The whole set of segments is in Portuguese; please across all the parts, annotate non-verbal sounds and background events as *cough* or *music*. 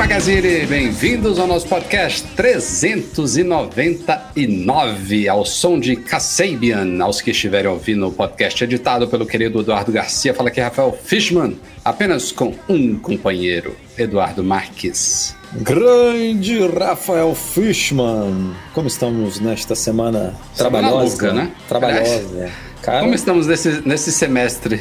Magazine, bem-vindos ao nosso podcast 399, ao som de Kasabian, aos que estiverem ouvindo o podcast editado pelo querido Eduardo Garcia. Fala aqui Rafael Fishman, apenas com um companheiro, Eduardo Marques. Grande Rafael Fishman, como estamos nesta semana trabalhosa? Semana né? Trabalhosa. Cara, como estamos nesse, nesse semestre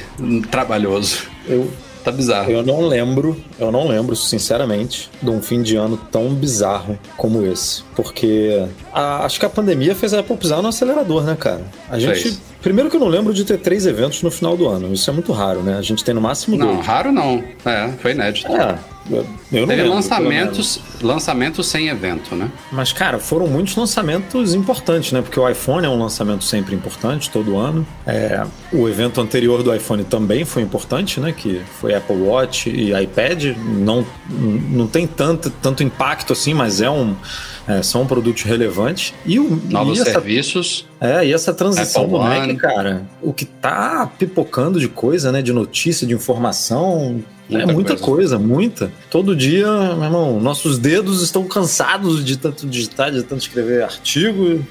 trabalhoso? Eu Tá bizarro. Eu não lembro, eu não lembro, sinceramente, de um fim de ano tão bizarro como esse. Porque a, acho que a pandemia fez a Apple pisar no acelerador, né, cara? A gente. Fez. Primeiro que eu não lembro de ter três eventos no final do ano. Isso é muito raro, né? A gente tem no máximo não, dois. Não, raro não. É, foi inédito. É, eu não Teve lembro, lançamentos, lançamentos sem evento, né? Mas, cara, foram muitos lançamentos importantes, né? Porque o iPhone é um lançamento sempre importante, todo ano. É, o evento anterior do iPhone também foi importante, né? Que foi Apple Watch e iPad. Não, não tem tanto, tanto impacto assim, mas é um é, são produtos relevantes. E o, Novos e essa, serviços. É, e essa transição Apple do Mac, cara, o que tá pipocando de coisa, né? De notícia, de informação, Muita é muita coisa. coisa. muita. Todo dia, meu irmão, nossos dedos estão cansados de tanto digitar, de tanto escrever artigo.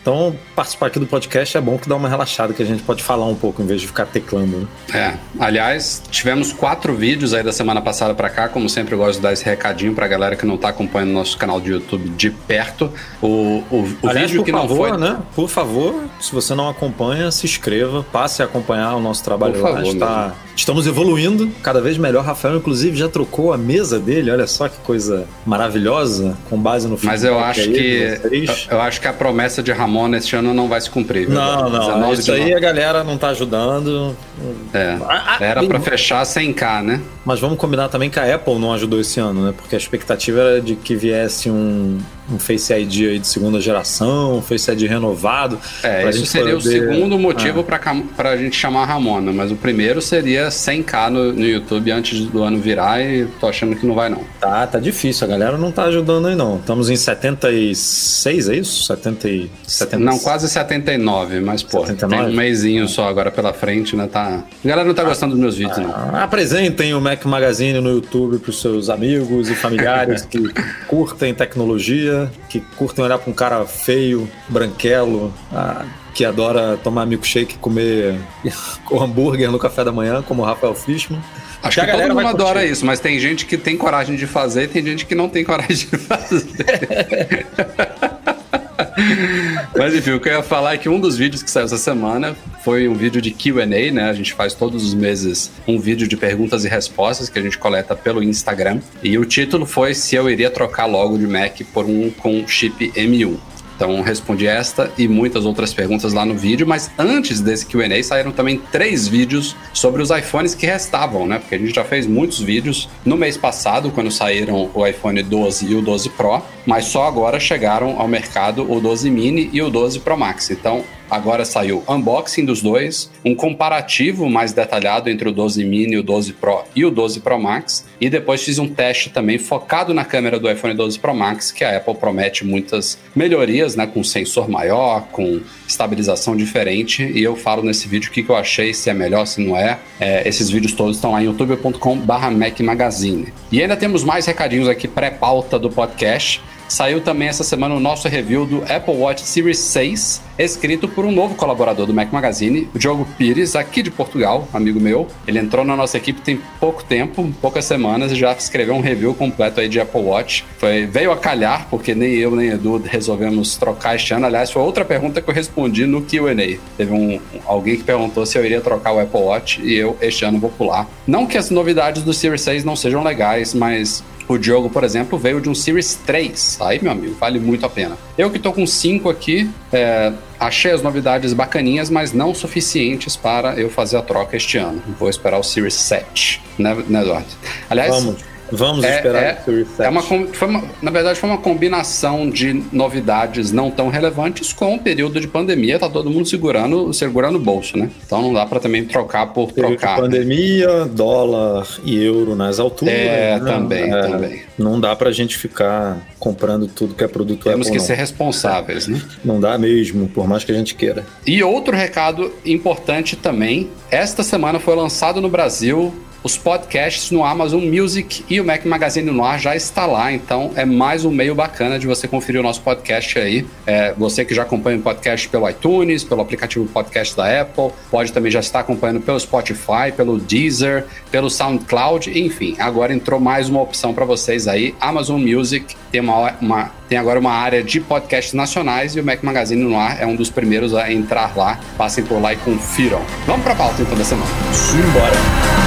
Então, participar aqui do podcast é bom que dá uma relaxada, que a gente pode falar um pouco em vez de ficar teclando. Né? É. Aliás, tivemos quatro vídeos aí da semana passada para cá. Como sempre, eu gosto de dar esse recadinho pra galera que não tá acompanhando nosso canal de YouTube de perto. O, o, o Aliás, vídeo que favor, não foi. Né? Por favor, se você não acompanha, se inscreva, passe a acompanhar o nosso trabalho por lá. Está... Estamos evoluindo cada vez melhor. Rafael, inclusive, já trocou a mesa dele. Olha só que coisa maravilhosa, com base no Mas eu acho que eu, eu, acho que a promessa de Ramon este ano não vai se cumprir. Viu? Não, não. Isso aí a galera não tá ajudando. É. Era para fechar 100k, né? Mas vamos combinar também que a Apple não ajudou esse ano, né? Porque a expectativa era de que viesse um, um Face ID aí de segunda geração, um Face ID renovado. É, isso seria poder... o segundo motivo ah. para a gente chamar a Ramona, mas o primeiro seria 100k no, no, YouTube antes do ano virar e tô achando que não vai não. Tá, tá difícil, a galera não tá ajudando aí não. Estamos em 76, é isso? 70 e... 70... Não, quase 79, mas pô, 79? tem um mêsinho só agora pela frente, né? Tá... A galera não tá gostando dos meus vídeos, ah, não. Apresentem o Mac Magazine no YouTube pros seus amigos e familiares *laughs* que curtem tecnologia que curtem olhar para um cara feio, branquelo, ah, que adora tomar milkshake e comer *laughs* hambúrguer no café da manhã, como o Rafael Fishman. Acho que, que todo mundo adora isso, mas tem gente que tem coragem de fazer e tem gente que não tem coragem de fazer. *laughs* Mas enfim, o que eu ia falar é que um dos vídeos que saiu essa semana foi um vídeo de QA, né? A gente faz todos os meses um vídeo de perguntas e respostas que a gente coleta pelo Instagram. E o título foi se eu iria trocar logo de Mac por um com chip M1. Então respondi esta e muitas outras perguntas lá no vídeo, mas antes desse Q&A saíram também três vídeos sobre os iPhones que restavam, né? Porque a gente já fez muitos vídeos no mês passado, quando saíram o iPhone 12 e o 12 Pro, mas só agora chegaram ao mercado o 12 Mini e o 12 Pro Max. Então Agora saiu unboxing dos dois, um comparativo mais detalhado entre o 12 mini, o 12 Pro e o 12 Pro Max, e depois fiz um teste também focado na câmera do iPhone 12 Pro Max, que a Apple promete muitas melhorias, né, com sensor maior, com estabilização diferente, e eu falo nesse vídeo o que, que eu achei, se é melhor, se não é. é esses vídeos todos estão lá em youtube.com/mac magazine. E ainda temos mais recadinhos aqui pré-pauta do podcast. Saiu também essa semana o nosso review do Apple Watch Series 6, escrito por um novo colaborador do Mac Magazine, o Diogo Pires, aqui de Portugal, amigo meu. Ele entrou na nossa equipe tem pouco tempo, poucas semanas, e já escreveu um review completo aí de Apple Watch. Foi, veio a calhar, porque nem eu nem Edu resolvemos trocar este ano. Aliás, foi outra pergunta que eu respondi no QA. Teve um, alguém que perguntou se eu iria trocar o Apple Watch e eu este ano vou pular. Não que as novidades do Series 6 não sejam legais, mas O Diogo, por exemplo, veio de um Series 3. Aí, meu amigo, vale muito a pena. Eu que tô com 5 aqui, é, achei as novidades bacaninhas, mas não suficientes para eu fazer a troca este ano. Vou esperar o Series 7, né, né Eduardo? Aliás. Vamos. Vamos é, esperar é, é uma, foi uma, Na verdade, foi uma combinação de novidades não tão relevantes com o período de pandemia. Tá todo mundo segurando, segurando o bolso, né? Então não dá para também trocar por período trocar. pandemia, dólar e euro nas alturas. É, né? também, é, também. Não dá pra gente ficar comprando tudo que é produto Temos Apple, que não. ser responsáveis, né? Não dá mesmo, por mais que a gente queira. E outro recado importante também: esta semana foi lançado no Brasil os podcasts no Amazon Music e o Mac Magazine no ar já está lá, então é mais um meio bacana de você conferir o nosso podcast aí. É, você que já acompanha o podcast pelo iTunes, pelo aplicativo podcast da Apple, pode também já estar acompanhando pelo Spotify, pelo Deezer, pelo SoundCloud, enfim, agora entrou mais uma opção para vocês aí. Amazon Music tem, uma, uma, tem agora uma área de podcasts nacionais e o Mac Magazine no ar é um dos primeiros a entrar lá. Passem por lá e confiram. Vamos para a pauta então da semana. Simbora!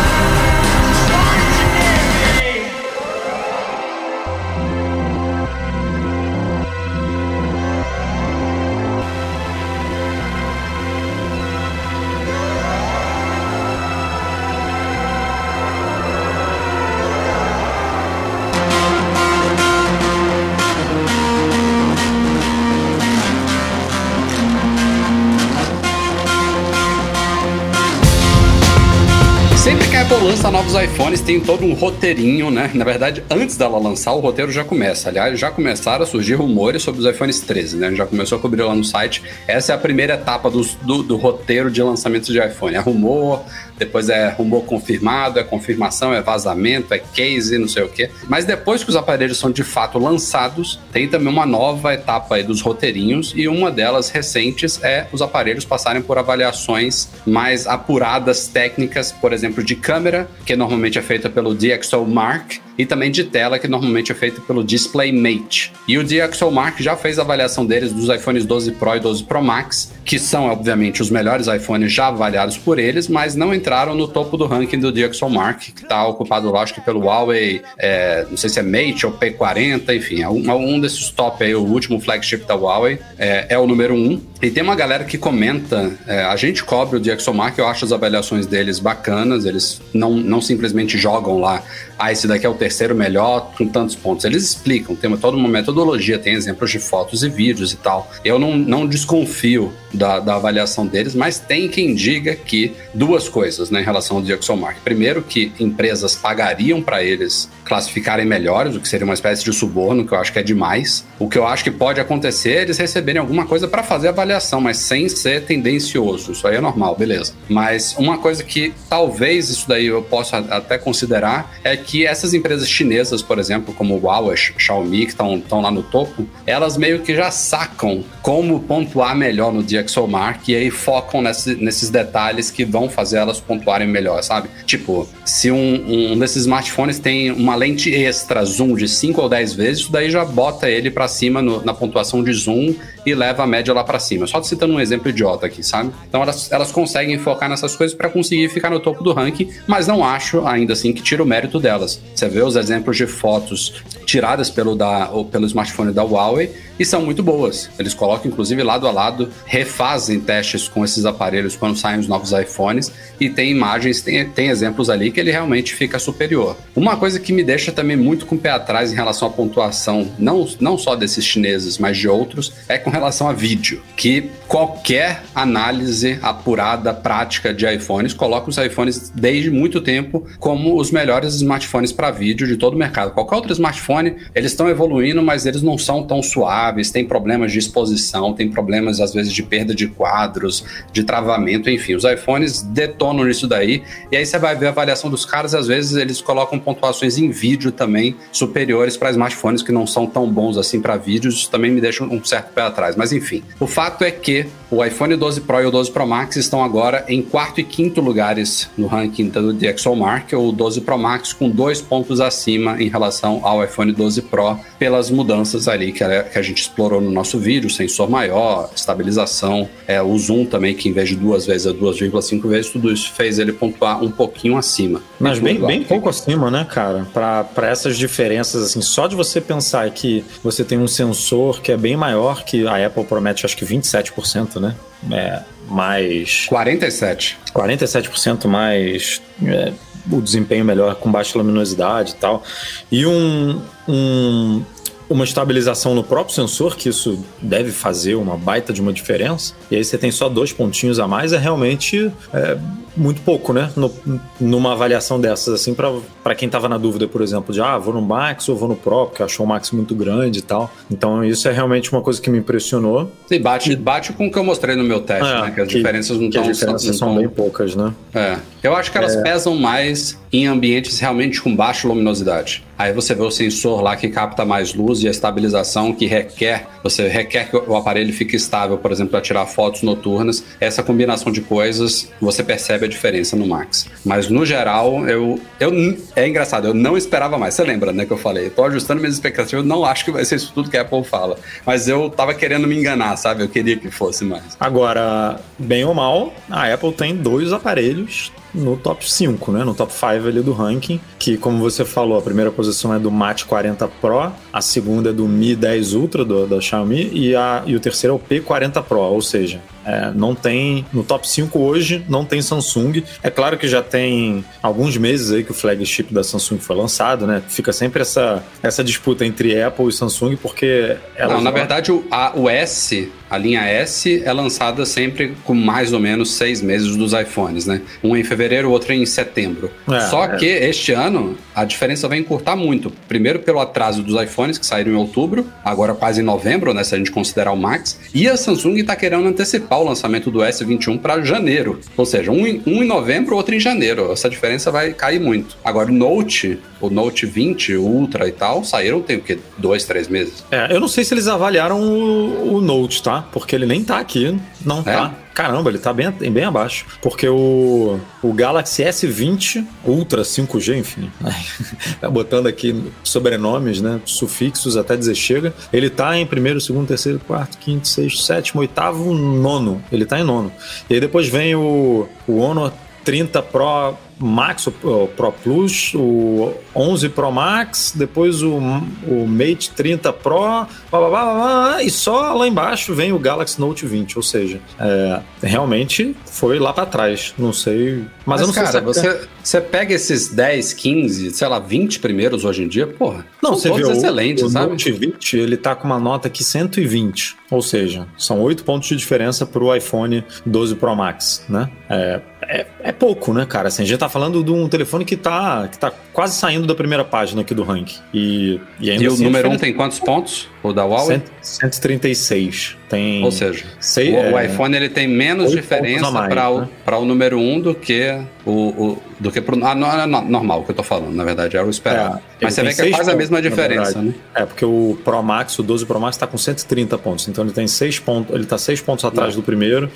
Lança novos iPhones, tem todo um roteirinho, né? Na verdade, antes dela lançar, o roteiro já começa. Aliás, já começaram a surgir rumores sobre os iPhones 13, né? Já começou a cobrir lá no site. Essa é a primeira etapa do, do, do roteiro de lançamento de iPhone. É rumor, depois é rumor confirmado, é confirmação, é vazamento, é case, não sei o quê. Mas depois que os aparelhos são de fato lançados, tem também uma nova etapa dos roteirinhos e uma delas recentes é os aparelhos passarem por avaliações mais apuradas técnicas, por exemplo, de câmera, que normalmente é feita pelo DxO Mark, e também de tela, que normalmente é feito pelo DisplayMate. E o DxOMark já fez a avaliação deles dos iPhones 12 Pro e 12 Pro Max, que são, obviamente, os melhores iPhones já avaliados por eles, mas não entraram no topo do ranking do DxOMark, que está ocupado, lá, pelo Huawei, é, não sei se é Mate ou P40, enfim, é um, um desses top aí, o último flagship da Huawei, é, é o número 1. E tem uma galera que comenta, é, a gente cobre o DxOMark, eu acho as avaliações deles bacanas, eles não, não simplesmente jogam lá, ah, esse daqui é o terceiro melhor com tantos pontos. Eles explicam, tem toda uma metodologia, tem exemplos de fotos e vídeos e tal. Eu não, não desconfio da, da avaliação deles, mas tem quem diga que duas coisas né, em relação ao DxOMark. Primeiro, que empresas pagariam para eles classificarem melhores, o que seria uma espécie de suborno, que eu acho que é demais. O que eu acho que pode acontecer é eles receberem alguma coisa para fazer avaliação, mas sem ser tendencioso. Isso aí é normal, beleza. Mas uma coisa que talvez isso daí eu possa até considerar é que essas empresas chinesas, por exemplo, como Huawei, Xiaomi, que estão lá no topo, elas meio que já sacam como pontuar melhor no DxOMark e aí focam nesse, nesses detalhes que vão fazer elas pontuarem melhor, sabe? Tipo, se um, um desses smartphones tem uma lente extra zoom de 5 ou 10 vezes, daí já bota ele para cima no, na pontuação de zoom e leva a média lá para cima. Só citando um exemplo idiota aqui, sabe? Então elas, elas conseguem focar nessas coisas para conseguir ficar no topo do ranking, mas não acho ainda assim que tira o mérito delas. Você vê os exemplos de fotos tiradas pelo, da, pelo smartphone da Huawei e são muito boas. Eles colocam, inclusive, lado a lado, refazem testes com esses aparelhos quando saem os novos iPhones e tem imagens, tem, tem exemplos ali que ele realmente fica superior. Uma coisa que me deixa também muito com o pé atrás em relação à pontuação, não, não só desses chineses, mas de outros, é com relação a vídeo, que qualquer análise apurada, prática de iPhones, coloca os iPhones desde muito tempo como os melhores smartphones para vídeo de todo o mercado. Qualquer outro smartphone, eles estão evoluindo, mas eles não são tão suaves tem problemas de exposição, tem problemas às vezes de perda de quadros, de travamento, enfim. Os iPhones detonam nisso daí. E aí você vai ver a avaliação dos caras, às vezes eles colocam pontuações em vídeo também superiores para smartphones que não são tão bons assim para vídeos. Isso também me deixa um certo pé atrás. Mas enfim, o fato é que o iPhone 12 Pro e o 12 Pro Max estão agora em quarto e quinto lugares no ranking do DxOMark, o 12 Pro Max com dois pontos acima em relação ao iPhone 12 Pro, pelas mudanças ali que a, que a gente explorou no nosso vídeo, sensor maior, estabilização, é, o zoom também, que em vez de duas vezes é 2,5 vezes, tudo isso fez ele pontuar um pouquinho acima. Mas bem, bem pouco acima, né, cara? Para essas diferenças, assim, só de você pensar que você tem um sensor que é bem maior que a Apple promete, acho que 27%, né? É, mais. 47%. 47% mais. É, o desempenho melhor com baixa luminosidade e tal. E um, um uma estabilização no próprio sensor, que isso deve fazer uma baita de uma diferença, e aí você tem só dois pontinhos a mais, é realmente é, muito pouco, né? No, numa avaliação dessas, assim, para quem tava na dúvida, por exemplo, de ah, vou no Max ou vou no Pro, porque achou o Max muito grande e tal. Então, isso é realmente uma coisa que me impressionou. E bate, bate com o que eu mostrei no meu teste, é, né? Que as que, diferenças não estão. As diferenças são bem poucas, né? É. Eu acho que elas é. pesam mais em ambientes realmente com baixa luminosidade. Aí você vê o sensor lá que capta mais luz e a estabilização que requer, você requer que o aparelho fique estável, por exemplo, para tirar fotos noturnas. Essa combinação de coisas, você percebe a diferença no Max. Mas no geral, eu, eu é engraçado, eu não esperava mais. Você lembra, né, que eu falei? Eu tô ajustando minhas expectativas, eu não acho que vai ser isso tudo que a Apple fala. Mas eu tava querendo me enganar, sabe? Eu queria que fosse mais. Agora, bem ou mal, a Apple tem dois aparelhos no top 5, né? No top 5 ali do ranking, que como você falou, a primeira posição é do Mate 40 Pro, a segunda é do Mi 10 Ultra do, da Xiaomi e, a, e o terceiro é o P40 Pro, ou seja, é, não tem no top 5 hoje, não tem Samsung. É claro que já tem alguns meses aí que o flagship da Samsung foi lançado, né? Fica sempre essa, essa disputa entre Apple e Samsung, porque ela. Não, na verdade, o, a, o S, a linha S, é lançada sempre com mais ou menos seis meses dos iPhones, né? Um em fevereiro, o outro em setembro. É, Só é. que este ano a diferença vai encurtar muito. Primeiro pelo atraso dos iPhones, que saíram em outubro, agora quase em novembro, né? Se a gente considerar o Max. E a Samsung está querendo antecipar o lançamento do S21 para janeiro. Ou seja, um em, um em novembro, outro em janeiro. Essa diferença vai cair muito. Agora, o Note, o Note 20, Ultra e tal, saíram tem o quê? Dois, três meses? É, eu não sei se eles avaliaram o, o Note, tá? Porque ele nem tá aqui. Não é? tá. Caramba, ele tá bem, bem abaixo. Porque o, o Galaxy S20 Ultra 5G, enfim, *laughs* tá botando aqui sobrenomes, né? Sufixos até dizer chega. Ele tá em primeiro, segundo, terceiro, quarto, quinto, sexto, sétimo, oitavo, nono. Ele tá em nono. E aí depois vem o, o Honor 30 Pro Max, o Pro Plus, o 11 Pro Max, depois o, o Mate 30 Pro, blá, blá, blá, e só lá embaixo vem o Galaxy Note 20, ou seja, é, realmente foi lá para trás, não sei, mas, mas eu não cara, sei se você, é... você pega esses 10, 15, sei lá, 20 primeiros hoje em dia, porra, não, você todos excelentes, o, o sabe? Note 20, ele tá com uma nota aqui 120, ou seja, são 8 pontos de diferença pro iPhone 12 Pro Max, né? É, é, é pouco, né, cara? Assim, a gente tá falando de um telefone que tá, que tá quase saindo da primeira página aqui do ranking. E, e, ainda e assim, o número 1 um tem quantos pontos? O da Huawei? 136. Tem Ou seja, sei, o, é, o, iPhone ele tem menos diferença para o, né? o número 1 um do que o, o do que pro, ah, não, é normal que eu tô falando, na verdade, era o esperado. É, Mas você vê que é quase a mesma diferença, né? É, porque o Pro Max, o 12 Pro Max tá com 130 pontos, então ele tem 6 pontos, ele tá 6 pontos atrás do primeiro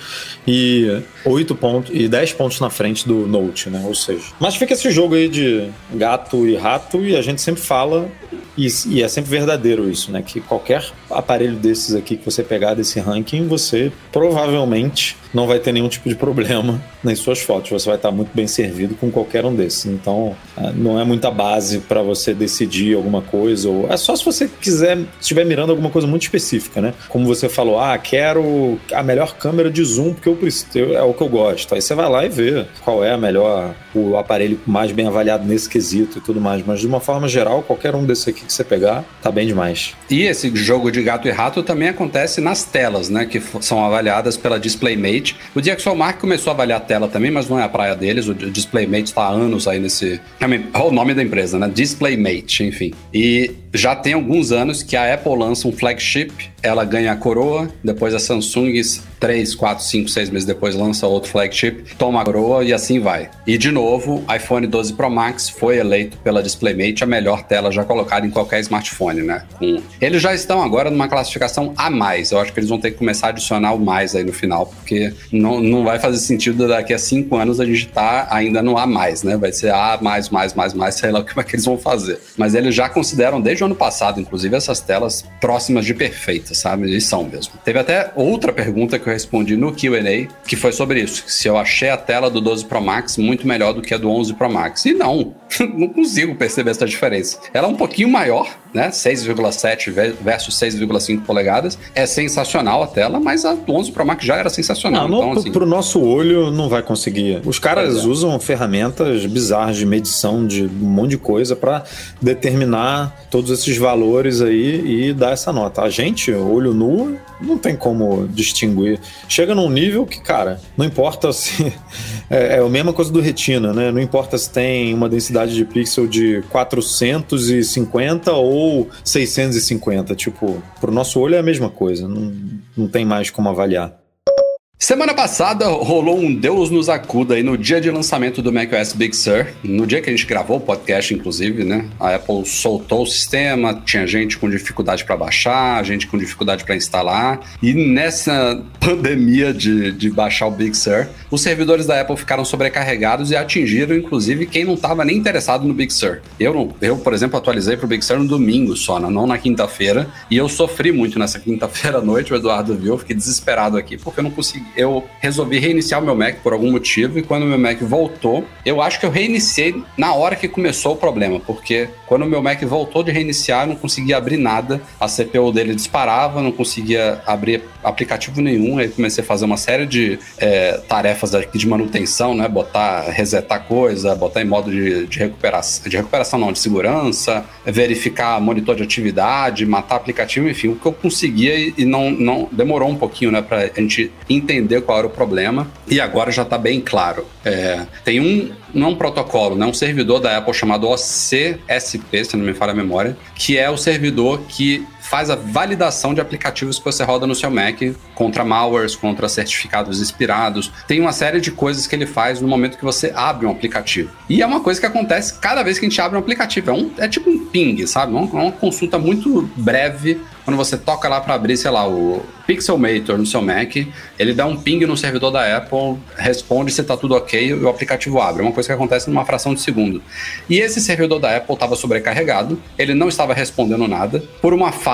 e 8 pontos e 10 pontos na frente do Note, né? Ou seja, mas fica esse jogo aí de gato e rato e a gente sempre fala e, e, é sempre verdadeiro isso, né? Que qualquer aparelho desses aqui que você pegar desse ranking, você provavelmente não vai ter nenhum tipo de problema *laughs* nas suas fotos. Você vai estar muito bem servido com qualquer um desses. Então, é, não é muita base para você decidir alguma coisa. Ou é só se você quiser, estiver mirando alguma coisa muito específica, né? Como você falou, ah, quero a melhor câmera de zoom porque eu preciso, é o que eu gosto. Aí você vai lá e vê qual é a melhor, o aparelho mais bem avaliado nesse quesito e tudo mais. Mas de uma forma geral, qualquer um desses aqui que você pegar, tá bem demais. E esse jogo de gato e rato também acontece nas telas, né? Que são avaliadas pela DisplayMate DisplayMate. O DxOMark começou a avaliar a tela também, mas não é a praia deles. O DisplayMate está há anos aí nesse. Olha o nome da empresa, né? DisplayMate, enfim. E já tem alguns anos que a Apple lança um flagship, ela ganha a coroa, depois a Samsung 3, 4, 5, 6 meses depois lança outro flagship, toma a coroa e assim vai. E de novo, iPhone 12 Pro Max foi eleito pela DisplayMate a melhor tela já colocada em qualquer smartphone, né? Com... Eles já estão agora numa classificação a mais. Eu acho que eles vão ter que começar a adicionar o mais aí no final, porque não, não vai fazer sentido daqui a 5 anos a gente tá ainda no A mais, né? Vai ser A mais, mais, mais, mais, *laughs* sei lá o que, que eles vão fazer. Mas eles já consideram desde o ano passado, inclusive, essas telas próximas de perfeitas, sabe? E são mesmo. Teve até outra pergunta que eu respondi no QA, que foi sobre isso: se eu achei a tela do 12 Pro Max muito melhor do que a do 11 Pro Max. E não, *laughs* não consigo perceber essa diferença. Ela é um pouquinho maior, né? 6,7 versus 6,5 polegadas. É sensacional a tela, mas a do 11 Pro Max já era sensacional. Não, então, assim... pro nosso olho não vai conseguir. Os caras é. usam ferramentas bizarras de medição de um monte de coisa para determinar todos esses valores aí e dar essa nota. A gente, olho nu, não tem como distinguir. Chega num nível que, cara, não importa se. *laughs* É, é a mesma coisa do retina, né? Não importa se tem uma densidade de pixel de 450 ou 650. Tipo, pro nosso olho é a mesma coisa. Não, não tem mais como avaliar. Semana passada rolou um Deus nos acuda aí no dia de lançamento do macOS Big Sur, no dia que a gente gravou o podcast, inclusive, né? A Apple soltou o sistema, tinha gente com dificuldade para baixar, gente com dificuldade para instalar, e nessa *laughs* pandemia de, de baixar o Big Sur, os servidores da Apple ficaram sobrecarregados e atingiram, inclusive, quem não estava nem interessado no Big Sur. Eu, eu, por exemplo, atualizei para o Big Sur no domingo só, não na quinta-feira, e eu sofri muito nessa quinta-feira à noite, o Eduardo viu, eu fiquei desesperado aqui porque eu não consegui eu resolvi reiniciar o meu Mac por algum motivo e quando o meu Mac voltou, eu acho que eu reiniciei na hora que começou o problema, porque quando o meu Mac voltou de reiniciar, eu não conseguia abrir nada, a CPU dele disparava, não conseguia abrir aplicativo nenhum, aí comecei a fazer uma série de é, tarefas aqui de manutenção, né, botar, resetar coisa, botar em modo de, de recuperação, de recuperação não, de segurança, verificar monitor de atividade, matar aplicativo, enfim, o que eu conseguia e, e não, não demorou um pouquinho, né, pra gente entender entender qual era o problema e agora já está bem claro. É, tem um, não um protocolo, né, um servidor da Apple chamado OCSP, se não me falha a memória, que é o servidor que faz a validação de aplicativos que você roda no seu Mac contra malwares, contra certificados expirados. Tem uma série de coisas que ele faz no momento que você abre um aplicativo. E é uma coisa que acontece cada vez que a gente abre um aplicativo. É, um, é tipo um ping, sabe? Uma, uma consulta muito breve quando você toca lá para abrir, sei lá, o Pixelmator no seu Mac, ele dá um ping no servidor da Apple, responde se está tudo ok e o aplicativo abre. É uma coisa que acontece numa fração de segundo. E esse servidor da Apple estava sobrecarregado, ele não estava respondendo nada, por uma falha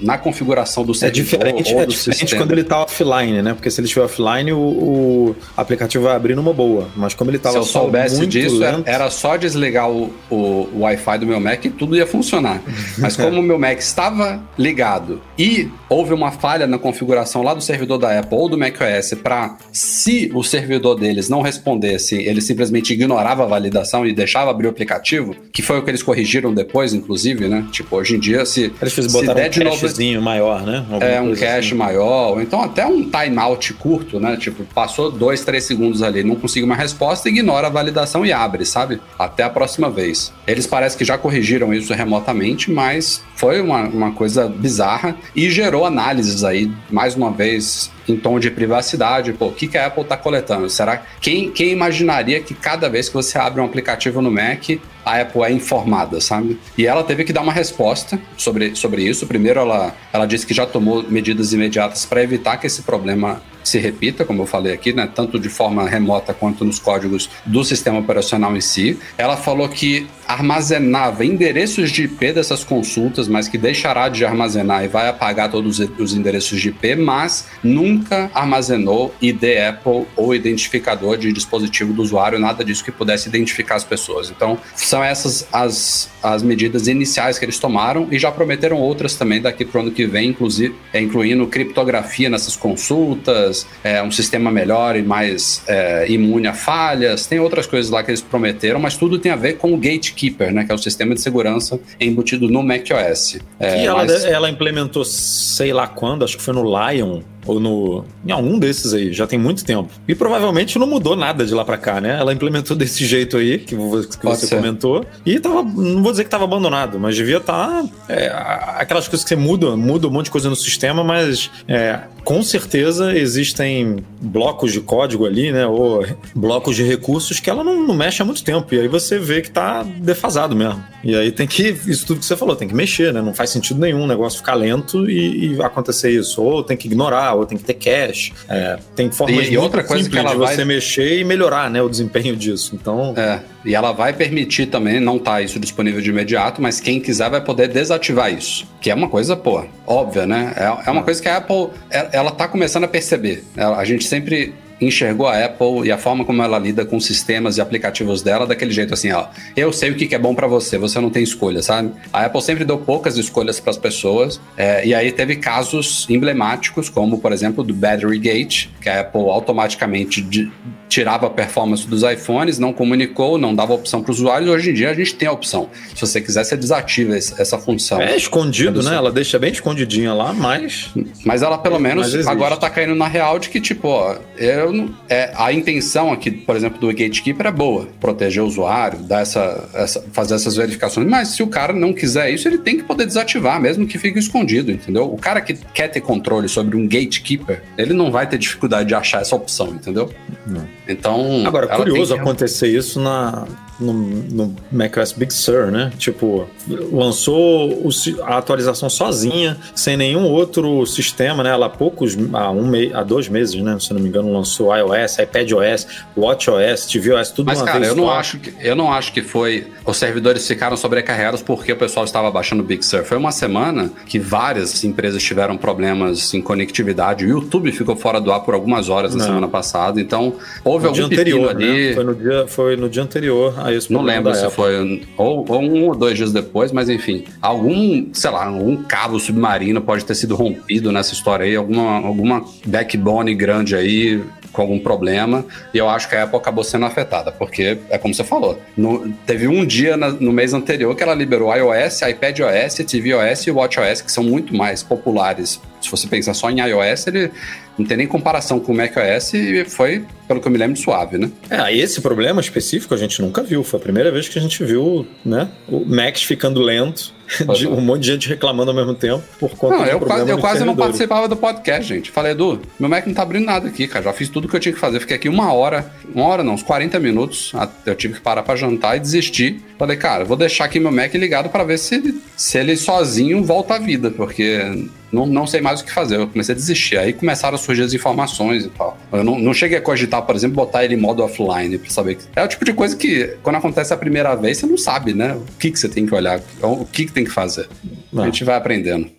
na configuração do servidor. É diferente, ou é diferente sistema. quando ele está offline, né? Porque se ele estiver offline, o, o, aplicativo vai abrir numa boa. Mas como ele estava Se eu soubesse disso, lento... era só desligar o, o, o Wi-Fi do meu Mac e tudo ia funcionar. Mas como o meu Mac estava ligado e houve uma falha na configuração lá do servidor da Apple ou do macOS para se o servidor deles não respondesse, ele simplesmente ignorava a validação e deixava abrir o aplicativo, que foi o que eles corrigiram depois, inclusive, né? Tipo, hoje em dia, se. Eles se botaram der um de cachezinho maior, né? Alguma é, um cache assim. maior, ou então até um timeout curto, né? Tipo, passou dois, três segundos ali, não conseguiu uma resposta, ignora a validação e abre, sabe? Até a próxima vez. Eles parecem que já corrigiram isso remotamente, mas foi uma, uma coisa bizarra e gerou análises aí, mais uma vez, em tom de privacidade. Pô, o que, que a Apple está coletando? Será quem, quem imaginaria que cada vez que você abre um aplicativo no Mac, a Apple é informada, sabe? E ela teve que dar uma resposta sobre, sobre isso. Primeiro, ela, ela disse que já tomou medidas imediatas para evitar que esse problema se repita, como eu falei aqui, né, tanto de forma remota quanto nos códigos do sistema operacional em si. Ela falou que armazenava endereços de IP dessas consultas, mas que deixará de armazenar e vai apagar todos os endereços de IP, mas nunca armazenou ID Apple ou identificador de dispositivo do usuário, nada disso que pudesse identificar as pessoas. Então, são essas as, as medidas iniciais que eles tomaram e já prometeram outras também daqui para o ano que vem, inclusive, é, incluindo criptografia nessas consultas, é, um sistema melhor e mais é, imune a falhas, tem outras coisas lá que eles prometeram, mas tudo tem a ver com o Gatekeeper, né, que é o sistema de segurança embutido no macOS. É, e ela, mas... ela implementou, sei lá quando, acho que foi no Lion, ou no em algum desses aí, já tem muito tempo. E provavelmente não mudou nada de lá para cá, né? Ela implementou *laughs* desse jeito aí que, que você ser. comentou e tava, não vou dizer que tava abandonado, mas devia estar tá, é, aquelas coisas que você muda, muda um monte de coisa no sistema, mas é, com certeza existem blocos de código ali, né? Ou blocos de recursos que ela não, não mexe há muito tempo. E aí você vê que tá defasado mesmo. E aí tem que, isso tudo que você falou, tem que mexer, né? Não faz sentido nenhum o negócio ficar lento e, e acontecer isso. Ou tem que ignorar, ou tem que ter cache. É, tem formas e, e outra coisa que ela de vai... você mexer e melhorar né, o desempenho disso. Então. É, e ela vai permitir também, não tá isso disponível de imediato, mas quem quiser vai poder desativar isso. Que é uma coisa, pô, óbvia, né? É, é uma coisa que a Apple, ela tá começando a perceber. A gente sempre enxergou a Apple e a forma como ela lida com sistemas e aplicativos dela daquele jeito assim, ó. Eu sei o que é bom para você, você não tem escolha, sabe? A Apple sempre deu poucas escolhas para as pessoas é, e aí teve casos emblemáticos, como por exemplo do Battery Gate, que a Apple automaticamente de, tirava a performance dos iPhones, não comunicou, não dava opção para os usuários. Hoje em dia a gente tem a opção. Se você quiser, você desativa essa função. É escondido, né? Ela deixa bem escondidinha lá, mas. Mas ela pelo menos agora tá caindo na real de que, tipo, ó, eu não, é, a intenção aqui, por exemplo, do Gatekeeper é boa. Proteger o usuário, dar essa, essa, fazer essas verificações. Mas se o cara não quiser isso, ele tem que poder desativar, mesmo que fique escondido, entendeu? O cara que quer ter controle sobre um Gatekeeper, ele não vai ter dificuldade de achar essa opção, entendeu? Não. Então. Agora, curioso que... acontecer isso na, no, no macOS Big Sur, né? Tipo, lançou o, a atualização sozinha, sem nenhum outro sistema, né? Ela há poucos, há, um há dois meses, né? Se não me engano, lançou iOS, iPadOS, WatchOS, tvOS, tudo Mas, uma cara, vez eu não, acho que, eu não acho que foi... Os servidores ficaram sobrecarregados porque o pessoal estava baixando o Big Sur. Foi uma semana que várias empresas tiveram problemas em conectividade. O YouTube ficou fora do ar por algumas horas na semana passada. Então, houve no algum dia anterior, ali... Né? Foi, no dia, foi no dia anterior a esse Não lembro se foi ou, ou, um ou dois dias depois, mas enfim, algum, sei lá, algum cabo submarino pode ter sido rompido nessa história aí, alguma, alguma backbone grande aí com algum problema, e eu acho que a Apple acabou sendo afetada, porque é como você falou, no, teve um dia na, no mês anterior que ela liberou iOS, iPadOS, tvOS e WatchOS, que são muito mais populares. Se você pensar só em iOS, ele não tem nem comparação com o macOS e foi, pelo que eu me lembro, suave, né? É, esse problema específico a gente nunca viu. Foi a primeira vez que a gente viu, né? O Mac ficando lento, *laughs* de, um monte de gente reclamando ao mesmo tempo por conta não, eu quase, eu quase não participava do podcast, gente. Falei, Edu, meu Mac não tá abrindo nada aqui, cara. Já fiz tudo que eu tinha que fazer. Fiquei aqui uma hora, uma hora não, uns 40 minutos. Eu tive que parar para jantar e desistir. Falei, cara, vou deixar aqui meu Mac ligado para ver se ele, se ele sozinho volta à vida, porque não, não sei mais o que fazer. Eu comecei a desistir. Aí começaram a surgir as informações e tal. Eu não, não cheguei a cogitar, por exemplo, botar ele em modo offline pra saber. É o tipo de coisa que, quando acontece a primeira vez, você não sabe, né? O que, que você tem que olhar, o que, que tem que fazer. Não. A gente vai aprendendo.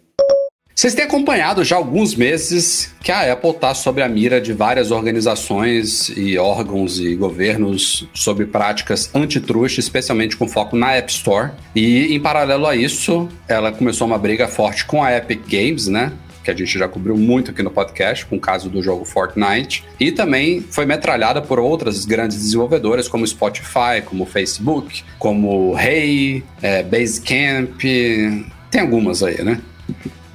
Vocês têm acompanhado já há alguns meses que a Apple está sob a mira de várias organizações e órgãos e governos sobre práticas antitruste, especialmente com foco na App Store. E, em paralelo a isso, ela começou uma briga forte com a Epic Games, né? Que a gente já cobriu muito aqui no podcast, com o caso do jogo Fortnite, e também foi metralhada por outras grandes desenvolvedoras, como Spotify, como Facebook, como Hey, é, Basecamp, tem algumas aí, né?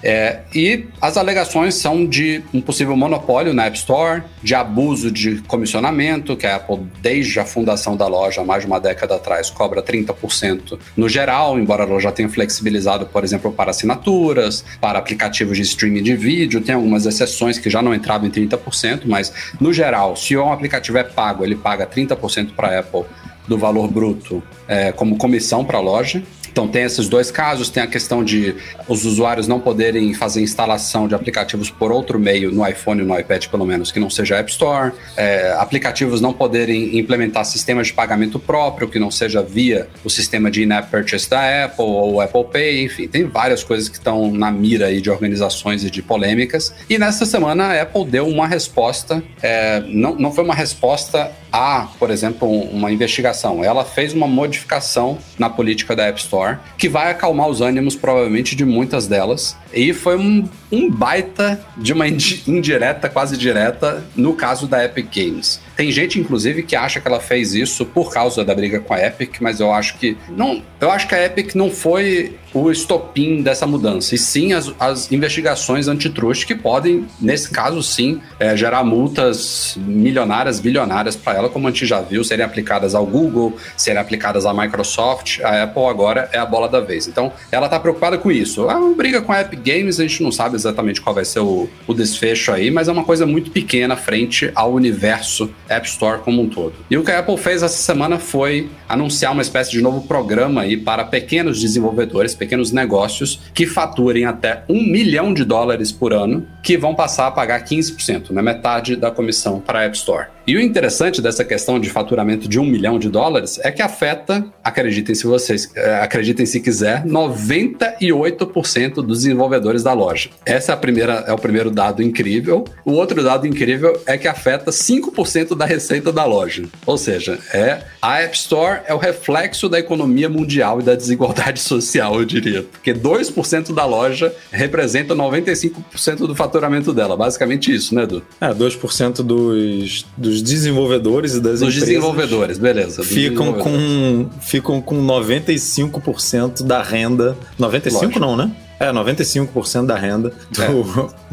É, e as alegações são de um possível monopólio na App Store, de abuso de comissionamento, que a Apple, desde a fundação da loja, mais de uma década atrás, cobra 30% no geral, embora ela já tenha flexibilizado, por exemplo, para assinaturas, para aplicativos de streaming de vídeo, tem algumas exceções que já não entravam em 30%, mas no geral, se um aplicativo é pago, ele paga 30% para a Apple do valor bruto é, como comissão para a loja. Então tem esses dois casos, tem a questão de os usuários não poderem fazer instalação de aplicativos por outro meio, no iPhone e no iPad pelo menos, que não seja App Store, é, aplicativos não poderem implementar sistemas de pagamento próprio, que não seja via o sistema de in-app purchase da Apple ou Apple Pay, enfim, tem várias coisas que estão na mira aí de organizações e de polêmicas. E nessa semana a Apple deu uma resposta, é, não, não foi uma resposta há, por exemplo, uma investigação. Ela fez uma modificação na política da App Store que vai acalmar os ânimos, provavelmente, de muitas delas. E foi um, um baita de uma indireta, quase direta, no caso da Epic Games. Tem gente, inclusive, que acha que ela fez isso por causa da briga com a Epic, mas eu acho que não. Eu acho que a Epic não foi o estopim dessa mudança, e sim as, as investigações antitruste que podem, nesse caso, sim, é, gerar multas milionárias, bilionárias para ela, como a gente já viu, serem aplicadas ao Google, serem aplicadas à Microsoft. A Apple agora é a bola da vez. Então, ela está preocupada com isso. É uma briga com a Epic Games, a gente não sabe exatamente qual vai ser o, o desfecho aí, mas é uma coisa muito pequena frente ao universo App Store como um todo. E o que a Apple fez essa semana foi anunciar uma espécie de novo programa aí para pequenos desenvolvedores, pequenos negócios que faturem até um milhão de dólares por ano, que vão passar a pagar 15%, na né, metade da comissão para a App Store. E o interessante dessa questão de faturamento de um milhão de dólares é que afeta, acreditem se vocês, é, acreditem se quiser, 98% dos desenvolvedores da loja. Essa é a primeira, é o primeiro dado incrível. O outro dado incrível é que afeta 5% da receita da loja. Ou seja, é a App Store é o reflexo da economia mundial e da desigualdade *laughs* social, eu diria. Porque 2% da loja representa 95% do faturamento dela. Basicamente isso, né, Edu? É, 2% dos, dos dos desenvolvedores e das dos empresas. desenvolvedores, beleza. Ficam, Com, ficam com 95% da renda. 95% Lógico. não, né? É, 95% da renda do,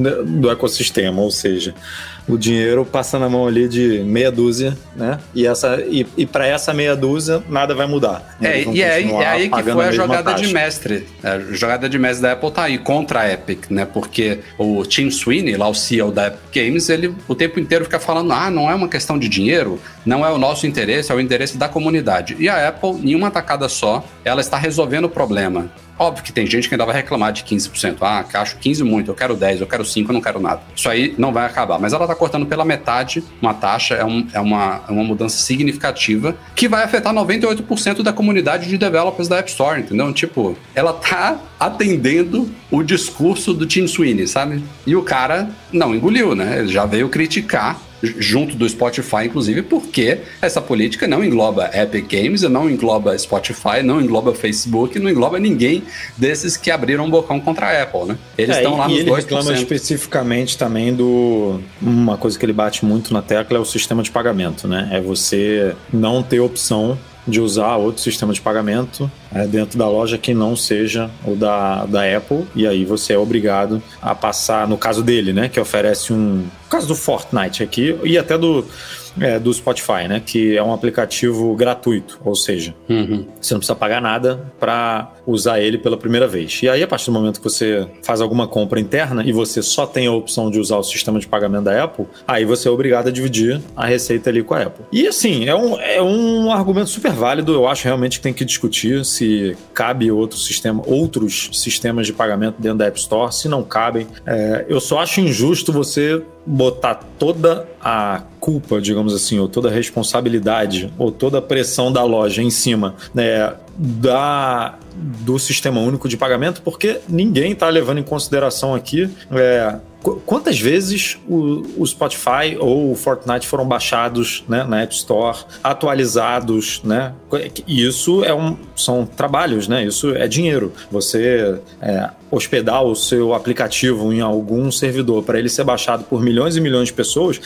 é. *laughs* do ecossistema, ou seja, o dinheiro passa na mão ali de meia dúzia, né? E, essa, e, e para essa meia dúzia, nada vai mudar. É, e é, é aí que foi a, a jogada taxa. de mestre. A jogada de mestre da Apple tá aí contra a Epic, né? Porque o Tim Sweeney, lá o CEO da Epic Games, ele o tempo inteiro fica falando: ah, não é uma questão de dinheiro, não é o nosso interesse, é o interesse da comunidade. E a Apple, em uma tacada só, ela está resolvendo o problema Óbvio que tem gente que ainda vai reclamar de 15%. Ah, acho 15 muito, eu quero 10, eu quero 5, eu não quero nada. Isso aí não vai acabar. Mas ela está cortando pela metade uma taxa, é, um, é, uma, é uma mudança significativa que vai afetar 98% da comunidade de developers da App Store, entendeu? Tipo, ela tá atendendo o discurso do Tim Sweeney, sabe? E o cara não engoliu, né? Ele já veio criticar junto do Spotify, inclusive, porque essa política não engloba Epic Games, não engloba Spotify, não engloba Facebook, não engloba ninguém desses que abriram um bocão contra a Apple, né? Eles é, estão lá e nos ele 2%. reclama especificamente também do... Uma coisa que ele bate muito na tecla é o sistema de pagamento, né? É você não ter opção de usar outro sistema de pagamento é, dentro da loja que não seja o da, da Apple, e aí você é obrigado a passar, no caso dele, né, que oferece um. No caso do Fortnite aqui, e até do é, do Spotify, né? Que é um aplicativo gratuito, ou seja, uhum. você não precisa pagar nada para usar ele pela primeira vez. E aí, a partir do momento que você faz alguma compra interna e você só tem a opção de usar o sistema de pagamento da Apple, aí você é obrigado a dividir a receita ali com a Apple. E assim, é um, é um argumento super válido. Eu acho realmente que tem que discutir se cabe outro sistema, outros sistemas de pagamento dentro da App Store, se não cabem. É, eu só acho injusto você botar toda a culpa, digamos assim, ou toda a responsabilidade, ou toda a pressão da loja em cima né, da, do sistema único de pagamento, porque ninguém está levando em consideração aqui é, Quantas vezes o, Spotify ou o Fortnite foram baixados né, na App Store, atualizados, né? Isso é um, são trabalhos, né? Isso é dinheiro. Você é, hospedar o seu aplicativo em algum servidor para ele ser baixado por milhões e milhões de pessoas,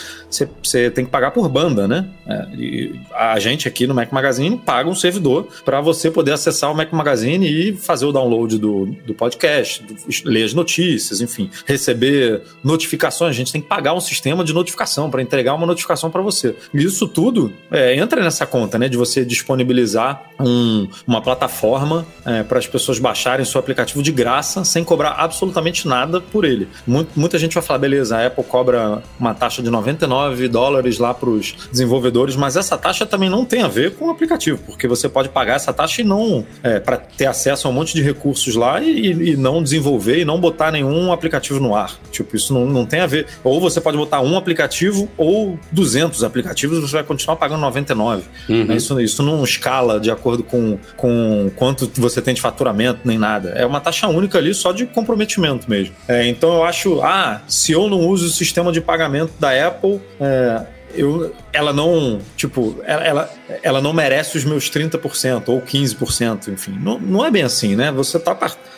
você, tem que pagar por banda, né? É, a gente aqui no Mac Magazine paga um servidor para você poder acessar o Mac Magazine e fazer o download do, do podcast, do, ler as notícias, enfim, receber notificações. A gente tem que pagar um sistema de notificação para entregar uma notificação para você. Isso tudo é, entra nessa conta, né? De você disponibilizar um, uma plataforma é, para as pessoas baixarem seu aplicativo de graça sem cobrar absolutamente nada por ele. Muita gente vai falar, beleza, a Apple cobra uma taxa de 99 dólares lá para os desenvolvedores, mas essa taxa também não tem a ver com o aplicativo, porque você pode pagar essa taxa e não é, para ter acesso a um monte de recursos lá e, e, não desenvolver e não botar nenhum aplicativo no ar. Tipo, isso não, não tem a ver. Ou você pode botar um aplicativo ou 200 aplicativos, você vai continuar pagando 99. Uhum. Isso, isso não escala de acordo com, com quanto você tem de faturamento nem nada. É uma taxa única ali só de comprometimento mesmo. É, então eu acho, ah, se eu não uso o sistema de pagamento da Apple, é, eu, ela não, tipo, ela, ela, ela não merece os meus 30% ou 15%, enfim. Não, não é bem assim, né? Você está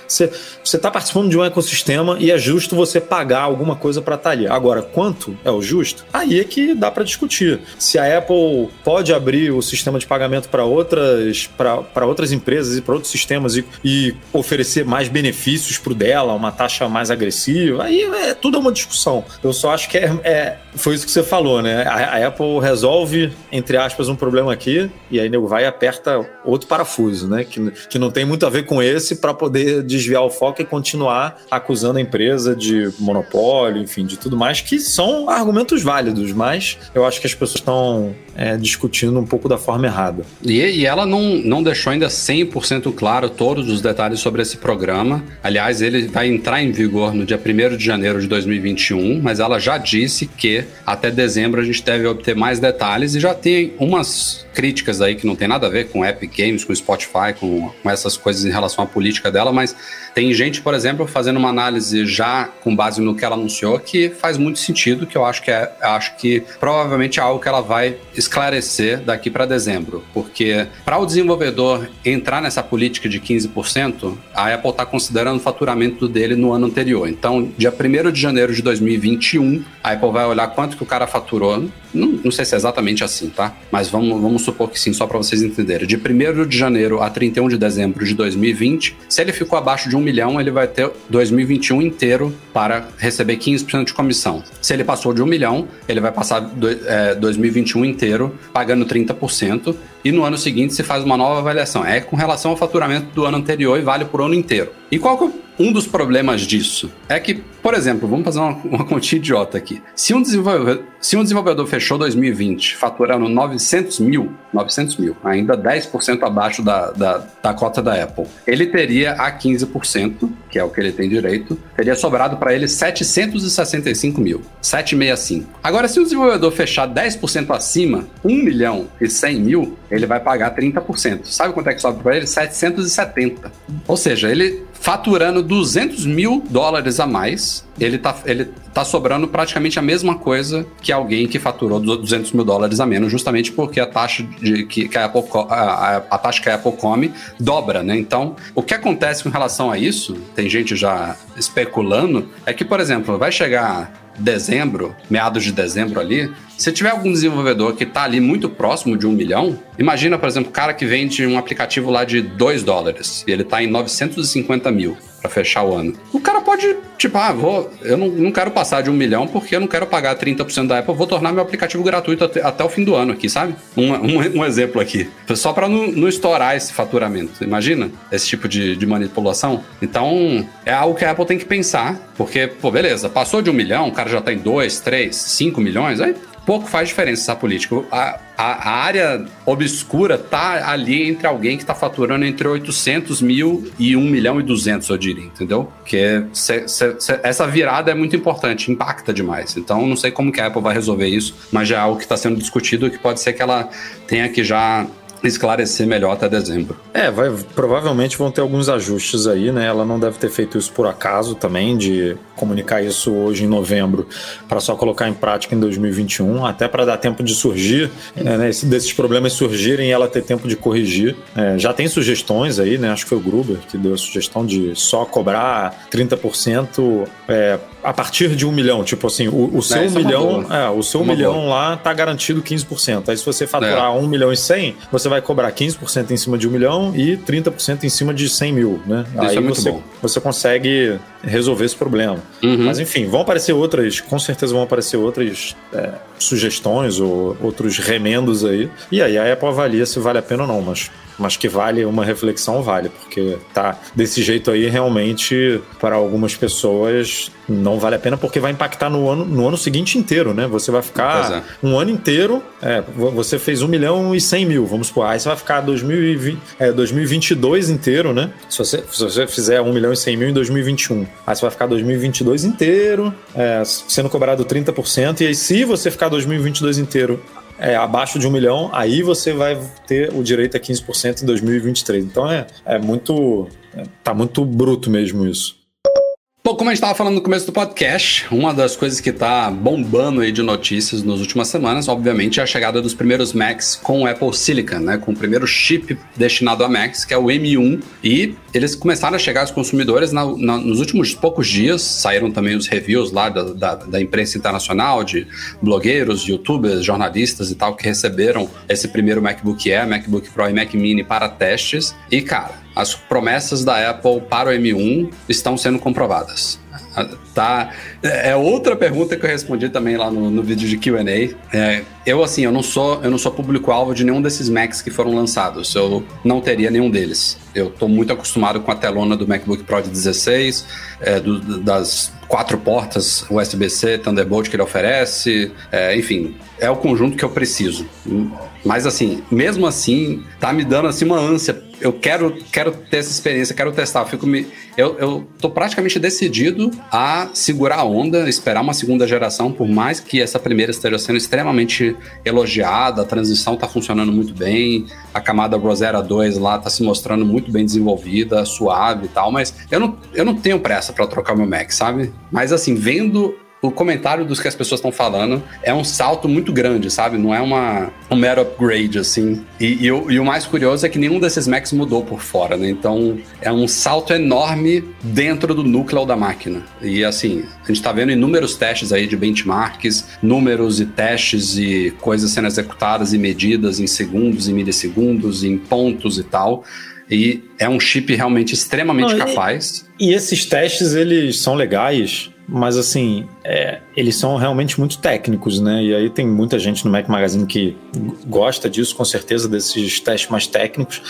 você, você tá participando de um ecossistema e é justo você pagar alguma coisa para estar tá ali. Agora, quanto é o justo? Aí é que dá para discutir. Se a Apple pode abrir o sistema de pagamento para outras, outras empresas e para outros sistemas e, e, oferecer mais benefícios para o dela, uma taxa mais agressiva, aí é tudo uma discussão. Eu só acho que é, é foi isso que você falou, né? A, a, Apple resolve, entre aspas, um problema aqui e aí nego vai e aperta outro parafuso, né? Que, que não tem muito a ver com esse para poder desviar o foco e continuar acusando a empresa de monopólio, enfim, de tudo mais, que são argumentos válidos, mas eu acho que as pessoas estão é, discutindo um pouco da forma errada. E, e ela não, não deixou ainda 100% claro todos os detalhes sobre esse programa. Aliás, ele vai entrar em vigor no dia 1 de janeiro de 2021, mas ela já disse que até dezembro a gente deve obter mais detalhes e já tem umas críticas aí que não tem nada a ver com Epic Games, com Spotify, com, com essas coisas em relação à política dela, mas tem gente, por exemplo, fazendo uma análise já com base no que ela anunciou que faz muito sentido, que eu acho que é, acho que provavelmente é algo que ela vai esclarecer daqui para dezembro, porque para o desenvolvedor entrar nessa política de 15%, a Apple está considerando o faturamento dele no ano anterior. Então, dia 1 de janeiro de 2021, a Apple vai olhar quanto que o cara faturou. Não, não sei se é exatamente assim, tá? Mas vamos, vamos supor que sim, só para vocês entenderem. De 1 de janeiro a 31 de dezembro de 2020, se ele ficou abaixo de um milhão, ele vai ter 2021 inteiro para receber 15% de comissão. Se ele passou de um milhão, ele vai passar do, é, 2021 inteiro pagando 30%, e no ano seguinte se faz uma nova avaliação. É com relação ao faturamento do ano anterior e vale por ano inteiro. E qual que é um dos problemas disso? É que, por exemplo, vamos fazer uma, uma idiota aqui. Se um, desenvolvedor, se um desenvolvedor fechou 2020 faturando 900 mil, 900 mil, ainda 10% abaixo da, da, da cota da Apple, ele teria a 15%, que é o que ele tem direito, teria sobrado para ele 765 mil, 765. Agora, se o desenvolvedor fechar 10% acima, 1 milhão e 100 mil, ele vai pagar 30%. Sabe quanto é que sobra para ele? 770. Ou seja, ele faturando 200 mil dólares a mais, ele tá, ele tá sobrando praticamente a mesma coisa que alguém que faturou 200 mil dólares a menos, justamente porque a taxa de, que, que a, Apple, a, a, taxa que a Apple come dobra, né? Então, o que acontece com relação a isso, tem gente já especulando, é que, por exemplo, vai chegar dezembro, meados de dezembro ali, se tiver algum desenvolvedor que está ali muito próximo de um milhão, imagina, por exemplo, o cara que vende um aplicativo lá de 2 dólares e ele está em 950 mil para fechar o ano. O cara pode, tipo, ah, vou, eu não, não quero passar de um milhão porque eu não quero pagar 30% da Apple, vou tornar meu aplicativo gratuito até, até o fim do ano aqui, sabe? Um, um, um exemplo aqui. Só para não, não, estourar esse faturamento. Imagina esse tipo de, de manipulação. Então, é algo que a Apple tem que pensar, porque, pô, beleza, passou de um milhão, o cara já tá em 2, 3, 5 milhões, aí pouco faz diferença essa política. A, a, a, área obscura tá ali entre alguém que está faturando entre 800 mil e 1 milhão e 200, eu diria, entendeu? Que cê, cê, essa virada é muito importante, impacta demais. Então, não sei como que a Apple vai resolver isso, mas já é algo que está sendo discutido que pode ser que ela tenha que já esclarecer melhor até dezembro. É, vai, provavelmente vão ter alguns ajustes aí, né? Ela não deve ter feito isso por acaso também, de comunicar isso hoje em novembro, para só colocar em prática em 2021, até para dar tempo de surgir, né, né desses problemas surgirem e ela ter tempo de corrigir. É, já tem sugestões aí, né? Acho que foi o Gruber que deu a sugestão de só cobrar 30% é, a partir de um milhão. Tipo assim, o, o seu é, milhão, é, o seu milhão boa. lá tá garantido 15%. Aí se você faturar é. 1 milhão e 100, você vai cobrar 15% em cima de um milhão e 30% em cima de 100 mil, né? Isso Aí é você, bom. você consegue resolver esse problema. Uhum. Mas enfim, vão aparecer outras, com certeza vão aparecer outras é, sugestões ou outros remendos aí. E aí a Apple avalia se vale a pena ou não, mas mas que vale uma reflexão, vale, porque tá desse jeito aí realmente para algumas pessoas não vale a pena porque vai impactar no ano, no ano seguinte inteiro, né? Você vai ficar é. um ano inteiro, é, você fez 1 milhão e 100 mil, vamos supor, aí você vai ficar 2020, é, 2022 inteiro, né? Se você, se você fizer 1 milhão e 100 mil em 2021, aí você vai ficar 2022 inteiro, é, sendo cobrado 30%, e aí se você ficar 2022 inteiro é, abaixo de um milhão, aí você vai ter o direito a 15% em 2023. Então é, é muito. É, tá muito bruto mesmo isso. Bom, como a gente estava falando no começo do podcast, uma das coisas que está bombando aí de notícias nas últimas semanas, obviamente, é a chegada dos primeiros Macs com o Apple Silicon, né? Com o primeiro chip destinado a Macs, que é o M1. E eles começaram a chegar aos consumidores na, na, nos últimos poucos dias. Saíram também os reviews lá da, da, da imprensa internacional, de blogueiros, youtubers, jornalistas e tal, que receberam esse primeiro MacBook Air, MacBook Pro e Mac Mini para testes. E, cara, as promessas da Apple para o M1 estão sendo comprovadas. Tá. É outra pergunta que eu respondi também lá no, no vídeo de QA. É, eu, assim, eu não sou, eu não sou público-alvo de nenhum desses Macs que foram lançados. Eu não teria nenhum deles. Eu estou muito acostumado com a telona do MacBook Pro de 16, é, do, das quatro portas USB-C, Thunderbolt que ele oferece, é, enfim, é o conjunto que eu preciso. Mas assim, mesmo assim, tá me dando assim uma ânsia. Eu quero, quero ter essa experiência, quero testar. Fico me, eu, eu tô praticamente decidido a segurar a onda, esperar uma segunda geração, por mais que essa primeira esteja sendo extremamente elogiada, a transição tá funcionando muito bem, a camada Rosera 2 lá tá se mostrando muito bem desenvolvida, suave e tal, mas eu não, eu não tenho pressa para trocar meu Mac, sabe? Mas assim, vendo o comentário dos que as pessoas estão falando é um salto muito grande, sabe? Não é uma, um mero upgrade, assim. E, e, o, e, o, mais curioso é que nenhum desses Macs mudou por fora, né? Então é um salto enorme dentro do núcleo da máquina. E assim, a gente tá vendo inúmeros testes aí de benchmarks, números e testes e coisas sendo executadas e medidas em segundos, em milissegundos, em pontos e tal. E é um chip realmente extremamente Não, capaz. E, e esses testes, eles são legais mas assim, é, eles são realmente muito técnicos, né? E aí tem muita gente no Mac Magazine que gosta disso, com certeza, desses testes mais técnicos.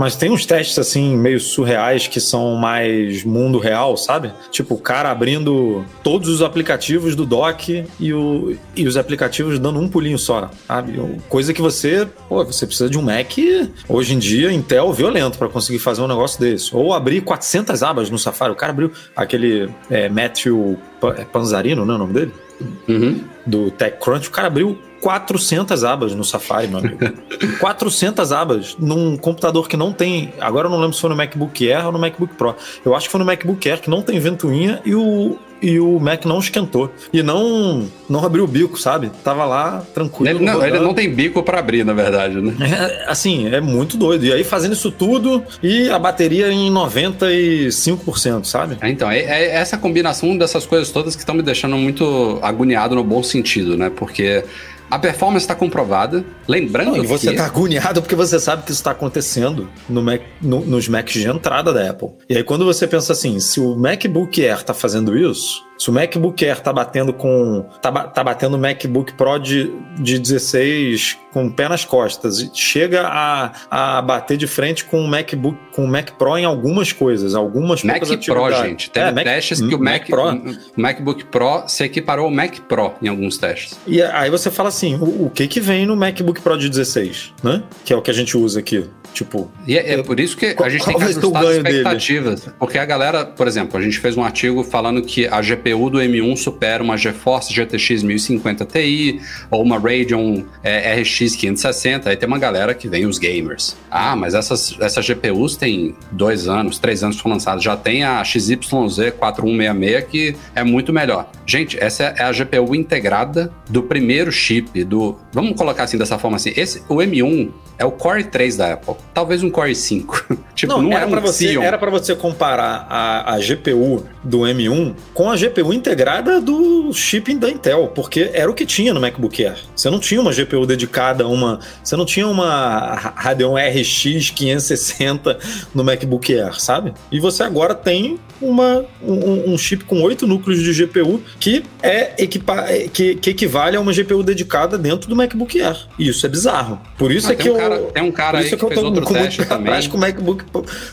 Mas tem uns testes assim, meio surreais, que são mais mundo real, sabe? Tipo, o cara abrindo todos os aplicativos do dock e, o, e os aplicativos dando um pulinho só, sabe? Coisa que você, pô, você precisa de um Mac, hoje em dia, Intel violento para conseguir fazer um negócio desse. Ou abrir 400 abas no Safari. O cara abriu aquele é, Matthew Panzarino, não é o nome dele? Uhum. Do TechCrunch. O cara abriu 400 abas no Safari, meu amigo. *laughs* 400 abas num computador que não tem. Agora eu não lembro se foi no MacBook Air ou no MacBook Pro. Eu acho que foi no MacBook Air que não tem ventoinha e o, e o Mac não esquentou. E não não abriu o bico, sabe? Tava lá tranquilo. Ele não, ele não tem bico para abrir, na verdade, né? É, assim, é muito doido. E aí fazendo isso tudo e a bateria em 95%, sabe? É, então, é, é essa combinação dessas coisas todas que estão me deixando muito agoniado no bom sentido, né? Porque a performance está comprovada. Lembrando Não, e você está agoniado porque você sabe que isso está acontecendo no Mac, no, nos Macs de entrada da Apple. E aí quando você pensa assim, se o MacBook Air está fazendo isso, se o MacBook Air tá batendo com. tá, tá batendo o MacBook Pro de, de 16 com o pé nas costas chega a, a bater de frente com o MacBook, com o Mac Pro em algumas coisas, algumas Mac Pro, gente. Teve é, Mac, testes que o Mac, Mac Pro. o MacBook Pro se equiparou ao Mac Pro em alguns testes. E aí você fala assim, o, o que que vem no MacBook Pro de 16, né? Que é o que a gente usa aqui. Tipo. E é, é por isso que a gente tem que ajustar as expectativas. Dele? Porque a galera, por exemplo, a gente fez um artigo falando que a GPU do M1 supera uma GeForce GTX 1050 Ti ou uma Radeon é, RX 560. Aí tem uma galera que vem os gamers. Ah, mas essas, essas GPUs têm dois anos, três anos que foram lançadas. Já tem a XYZ 4166 que é muito melhor. Gente, essa é a GPU integrada do primeiro chip do. Vamos colocar assim dessa forma assim. Esse, o M1 é o Core 3 da Apple. Talvez um Core 5. *laughs* tipo, não, não era é um você, Era para você comparar a, a GPU do M1 com a GPU integrada do chip da Intel, porque era o que tinha no MacBook Air. Você não tinha uma GPU dedicada a uma. Você não tinha uma Radeon RX 560 no MacBook Air, sabe? E você agora tem uma, um, um chip com oito núcleos de GPU que é equipa que, que, equivale a uma GPU dedicada dentro do MacBook Air. E isso é bizarro. Por isso ah, é que um eu. Cara, tem um cara aí que, que fez outro com teste também. com o MacBook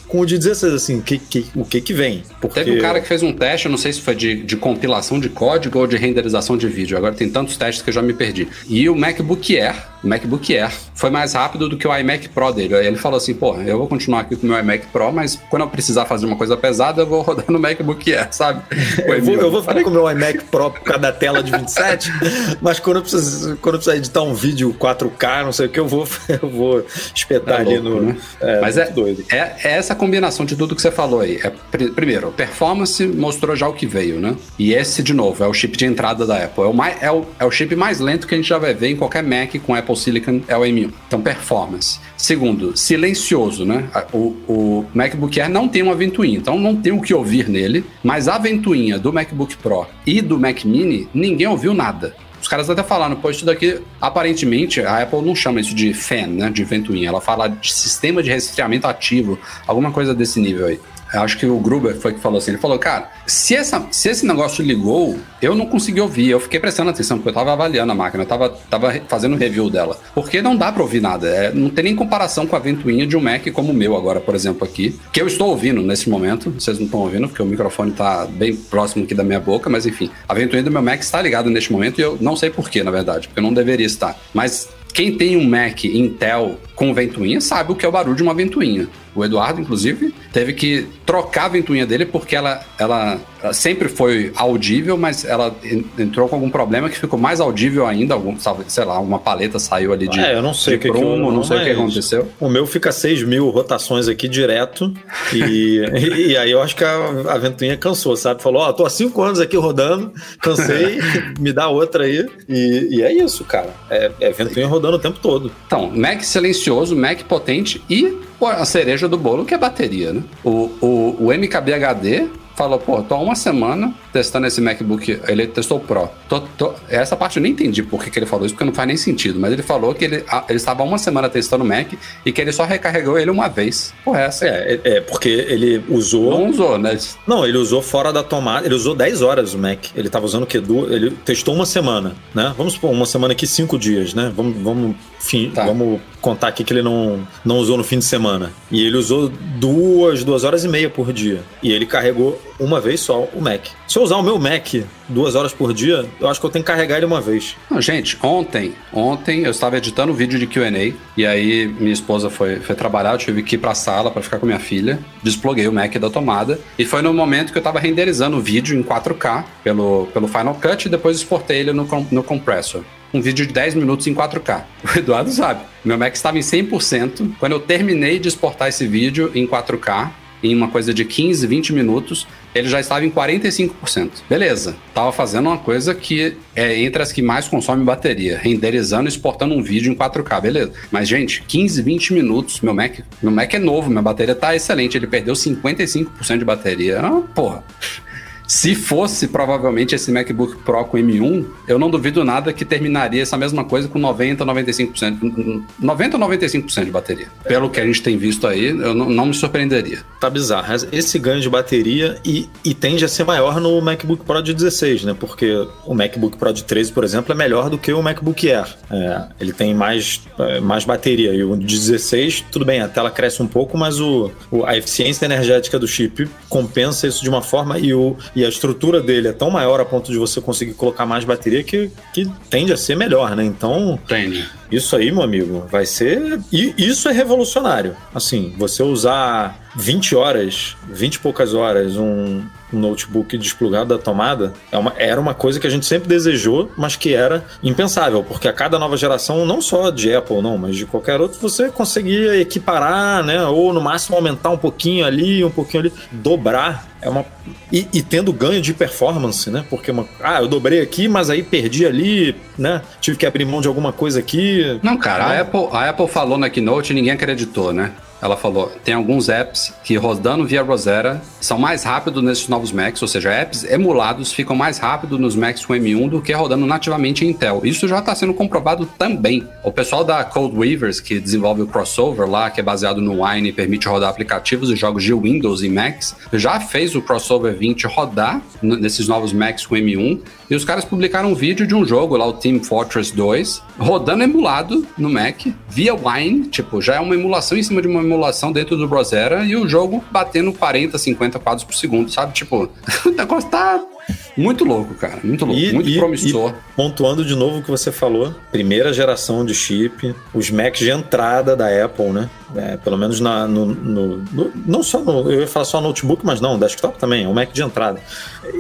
com o de 16, assim, que, que, o que que vem? Porque... Teve um cara que fez um teste, eu não sei se foi de, de compilação de código ou de renderização de vídeo. Agora tem tantos testes que eu já me perdi. E o MacBook Air, o MacBook Air foi mais rápido do que o iMac Pro dele. Aí ele falou assim, pô, eu vou continuar aqui com o meu iMac Pro, mas quando eu precisar fazer uma coisa pesada, eu vou rodar no MacBook Air, sabe? *laughs* eu, vou, eu vou ficar com o meu iMac Pro por causa da tela de 27, mas quando eu, preciso, quando precisar editar um vídeo 4K, não sei o que, eu vou, *laughs* eu vou espetar é ali louco, no... Né? É, mas é, doido. É, é essa combinação de tudo que você falou aí. É, primeiro, performance mostrou já o que veio, né? E esse, de novo, é o chip de entrada da Apple. É o, mais, é o, é o chip mais lento que a gente já vai ver em qualquer Mac com Apple Silicon, é o M1. Então, performance. Segundo, silencioso, né? O, o MacBook Air não tem uma ventoinha, então não tem o que ouvir nele, mas a ventoinha do MacBook Pro e do Mac Mini, ninguém ouviu nada. Os caras até falaram, pô, isso daqui, aparentemente, a Apple não chama isso de fan, né, de ventoinha, ela fala de sistema de resfriamento ativo, alguma coisa desse nível aí. Acho que o Gruber foi que falou assim. Ele falou, cara, se, essa, se esse negócio ligou, eu não consegui ouvir. Eu fiquei prestando atenção, porque eu tava avaliando a máquina, eu tava, tava fazendo review dela. Porque não dá pra ouvir nada. É, não tem nem comparação com a ventoinha de um Mac como o meu agora, por exemplo, aqui. Que eu estou ouvindo nesse momento. Vocês não estão ouvindo, porque o microfone tá bem próximo aqui da minha boca, mas enfim. A ventoinha do meu Mac está ligada neste momento e eu não sei porquê, na verdade, porque eu não deveria estar. Mas quem tem um Mac Intel com ventoinha sabe o que é o barulho de uma ventoinha. O Eduardo, inclusive, teve que trocar a ventoinha dele porque ela, ela, ela sempre foi audível, mas ela entrou com algum problema que ficou mais audível ainda. Algum, sei lá, uma paleta saiu ali de. É, eu não sei o que, prumo, que eu, não sei o que aconteceu. O meu fica 6 mil rotações aqui direto. *laughs* E, e, aí eu acho que a, a ventoinha cansou, sabe? Falou: Ó, oh, tô há 5 anos aqui rodando, cansei, *laughs* me dá outra aí. E, e é isso, cara. É, é ventoinha rodando o tempo todo. Então, Mac silencioso, Mac potente e a cereja do bolo que é bateria, né? O, o, o MKBHD falou, pô, tô há uma semana testando esse MacBook, ele testou o Pro. Tô, tô, essa parte eu nem entendi por que, que ele falou isso, porque não faz nem sentido, mas ele falou que ele, ele estava uma semana testando o Mac e que ele só recarregou ele uma vez. Pô, essa. É, é, é, porque ele usou. Não usou, né? Não, ele usou fora da tomada, ele usou 10 horas o Mac. Ele tava usando o quê? Ele testou uma semana, né? Vamos supor, uma semana aqui, cinco dias, né? Vamos, vamos, fim, tá. vamos contar aqui que ele não, não usou no fim de semana. E ele usou duas, duas horas e meia por dia. E ele carregou uma vez só o Mac. Se eu usar o meu Mac duas horas por dia, eu acho que eu tenho que carregar ele uma vez. Não, gente, ontem, ontem eu estava editando um vídeo de Q&A e aí minha esposa foi, foi trabalhar, eu tive que ir para a sala para ficar com minha filha, desploguei o Mac da tomada e foi no momento que eu estava renderizando o vídeo em 4K pelo, pelo Final Cut e depois exportei ele no, no compressor um vídeo de 10 minutos em 4K. *laughs* O Eduardo sabe. Meu Mac estava em 100%. Quando eu terminei de exportar esse vídeo em 4K, em uma coisa de 15, 20 minutos, ele já estava em 45%. Beleza, estava fazendo uma coisa que é entre as que mais consome bateria, renderizando e exportando um vídeo em 4K, beleza. Mas, gente, 15, 20 minutos, meu Mac, meu Mac é novo, minha bateria tá excelente, ele perdeu 55% de bateria. Ah, porra. Se fosse provavelmente esse MacBook Pro com M1, eu não duvido nada que terminaria essa mesma coisa com 90, 95%. 90 95% de bateria. Pelo que a gente tem visto aí, eu não, não me surpreenderia. Tá bizarro. Esse ganho de bateria e, e tende a ser maior no MacBook Pro de 16, né? Porque o MacBook Pro de 13, por exemplo, é melhor do que o MacBook Air. É, ele tem mais, é, mais bateria. E o de 16, tudo bem, a tela cresce um pouco, mas o a eficiência energética do chip compensa isso de uma forma e o e a estrutura dele é tão maior a ponto de você conseguir colocar mais bateria que, que tende a ser melhor, né? Então. Tende. Isso aí, meu amigo, vai ser. E isso é revolucionário. Assim, você usar 20 horas, 20 e poucas horas, um, notebook desplugado da tomada, é uma, era uma coisa que a gente sempre desejou, mas que era impensável, porque a cada nova geração, não só de Apple, não, mas de qualquer outro, você conseguia equiparar, né? Ou no máximo aumentar um pouquinho ali, um pouquinho ali, dobrar. É uma. E, e tendo ganho de performance, né? Porque uma. Ah, eu dobrei aqui, mas aí perdi ali, né? Tive que abrir mão de alguma coisa aqui. Não, cara, a, Apple, a Apple falou na Keynote e ninguém acreditou, né? Ela falou: tem alguns apps que rodando via Rosetta são mais rápidos nesses novos Macs, ou seja, apps emulados ficam mais rápido nos Macs com M1 do que rodando nativamente em Intel. Isso já está sendo comprovado também. O pessoal da Code Weavers, que desenvolve o crossover lá, que é baseado no Wine e permite rodar aplicativos e jogos de Windows e Macs, já fez o crossover 20 rodar nesses novos Macs com M1. E os caras publicaram um vídeo de um jogo lá, o Team Fortress 2, rodando emulado no Mac via Wine, tipo, já é uma emulação em cima de uma emulação dentro do Browser e o jogo batendo 40, 50 quadros por segundo, sabe? Tipo, *laughs* o negócio tá Muito louco, cara. Muito louco. E, muito e, promissor. E pontuando de novo o que você falou, primeira geração de chip, os Macs de entrada da Apple, né? É, pelo menos na, no, no, no, Não só no. Eu ia falar só notebook, mas não, desktop também, é um Mac de entrada.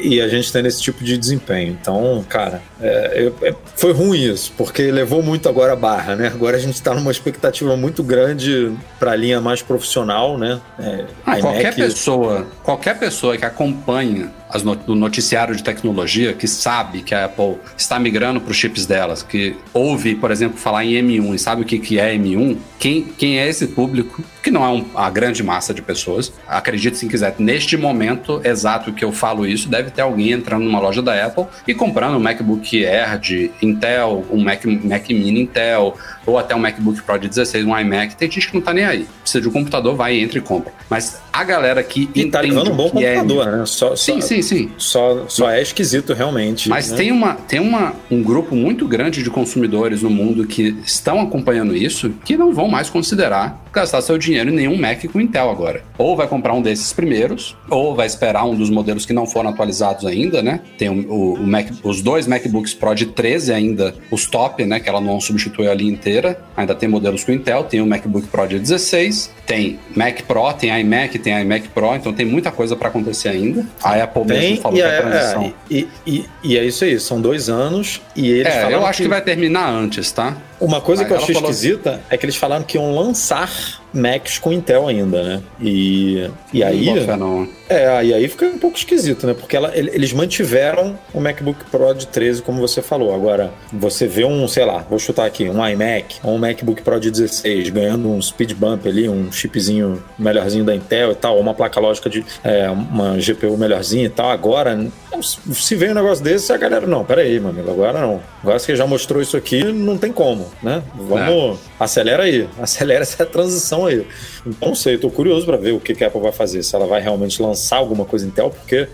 E a gente tem esse tipo de desempenho. Então, cara, é, é, foi ruim isso, porque levou muito agora a barra, né? Agora a gente está numa expectativa muito grande para a linha mais profissional, né? É, ah, qualquer pessoa, qualquer pessoa que acompanha as no, do noticiário de tecnologia, que sabe que a Apple está migrando para os chips delas, que ouve, por exemplo, falar em M1 e sabe o que, que é M1, quem, quem é esse público, que não é um, a grande massa de pessoas, acredite se quiser, neste momento exato que eu falo isso, deve ter alguém entrando numa loja da Apple e comprando um MacBook Air de Intel, um Mac, Mac Mini Intel, ou até um MacBook Pro de 16, um iMac. Tem gente que não tá nem aí. Precisa de um computador, vai, entra e compra. Mas a galera que e tá tá um bom é computador, é... né? Só, sim, só, sim, sim. Só, só é esquisito realmente. Mas né? tem, uma, tem uma, um grupo muito grande de consumidores no mundo que estão acompanhando isso que não vão mais considerar gastar seu dinheiro em nenhum Mac com Intel agora. Ou vai comprar um desses primeiros, ou vai esperar um dos modelos que não foram atualizados ainda, né? Tem o, o, o Mac, os dois MacBooks Pro de 13 ainda, os top, né? Que ela não substituiu a linha inteira. Ainda tem modelos com Intel, tem o MacBook Pro de 16, tem Mac Pro, tem iMac, tem iMac Pro, então tem muita coisa para acontecer ainda. A Apple tem, mesmo falou que é, a transição. É, e, e, e, é isso aí, são dois anos e eles é, Eu acho que... que vai terminar antes, tá? Uma coisa que eu achei esquisita é que eles falaram que iam lançar Macs com Intel ainda, né? E, e aí. Não. É, e aí fica um pouco esquisito, né? Porque ela, eles mantiveram o MacBook Pro de 13, como você falou. Agora, você vê um, sei lá, vou chutar aqui, um iMac ou um MacBook Pro de 16 ganhando um speed bump ali, um chipzinho melhorzinho da Intel e tal, ou uma placa lógica de é, uma GPU melhorzinha e tal. Agora, se vem um negócio desse, a galera, não, peraí, meu amigo, agora não. Agora você já mostrou isso aqui, não tem como, né? Vamos, é. acelera aí, *laughs* acelera essa transição aí. Então, não sei, eu tô curioso para ver o que, que a Apple vai fazer, se ela vai realmente lançar alguma coisa Intel, porque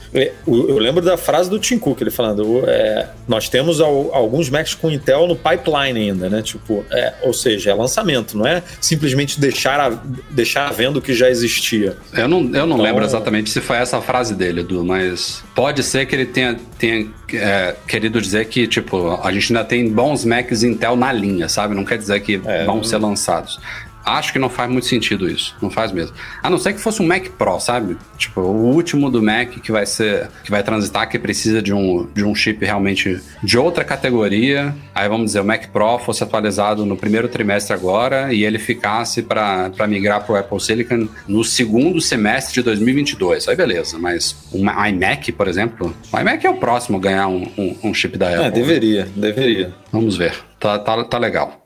eu lembro da frase do Tim Cook, ele falando, é, nós temos alguns Macs com Intel no pipeline ainda, né? Tipo, é, ou seja, é lançamento, não é simplesmente deixar, a, deixar vendo o que já existia. Eu não, eu não então, lembro exatamente se foi essa frase dele, Edu, mas pode ser que ele tenha, tenha é, querido dizer que, tipo, a gente ainda tem bons Macs Intel na linha, sabe? Não quer dizer que é, vão ser lançados. Acho que não faz muito sentido isso. Não faz mesmo. A não ser que fosse um Mac Pro, sabe? Tipo, o último do Mac que vai ser. que vai transitar, que precisa de um, de um chip realmente de outra categoria. Aí vamos dizer, o Mac Pro fosse atualizado no primeiro trimestre agora e ele ficasse para migrar para o Apple Silicon no segundo semestre de 2022. Aí beleza, mas um iMac, por exemplo, o iMac é o próximo a ganhar um, um, um chip da é, Apple. É, deveria, deveria. Vamos ver. Tá, tá, tá legal.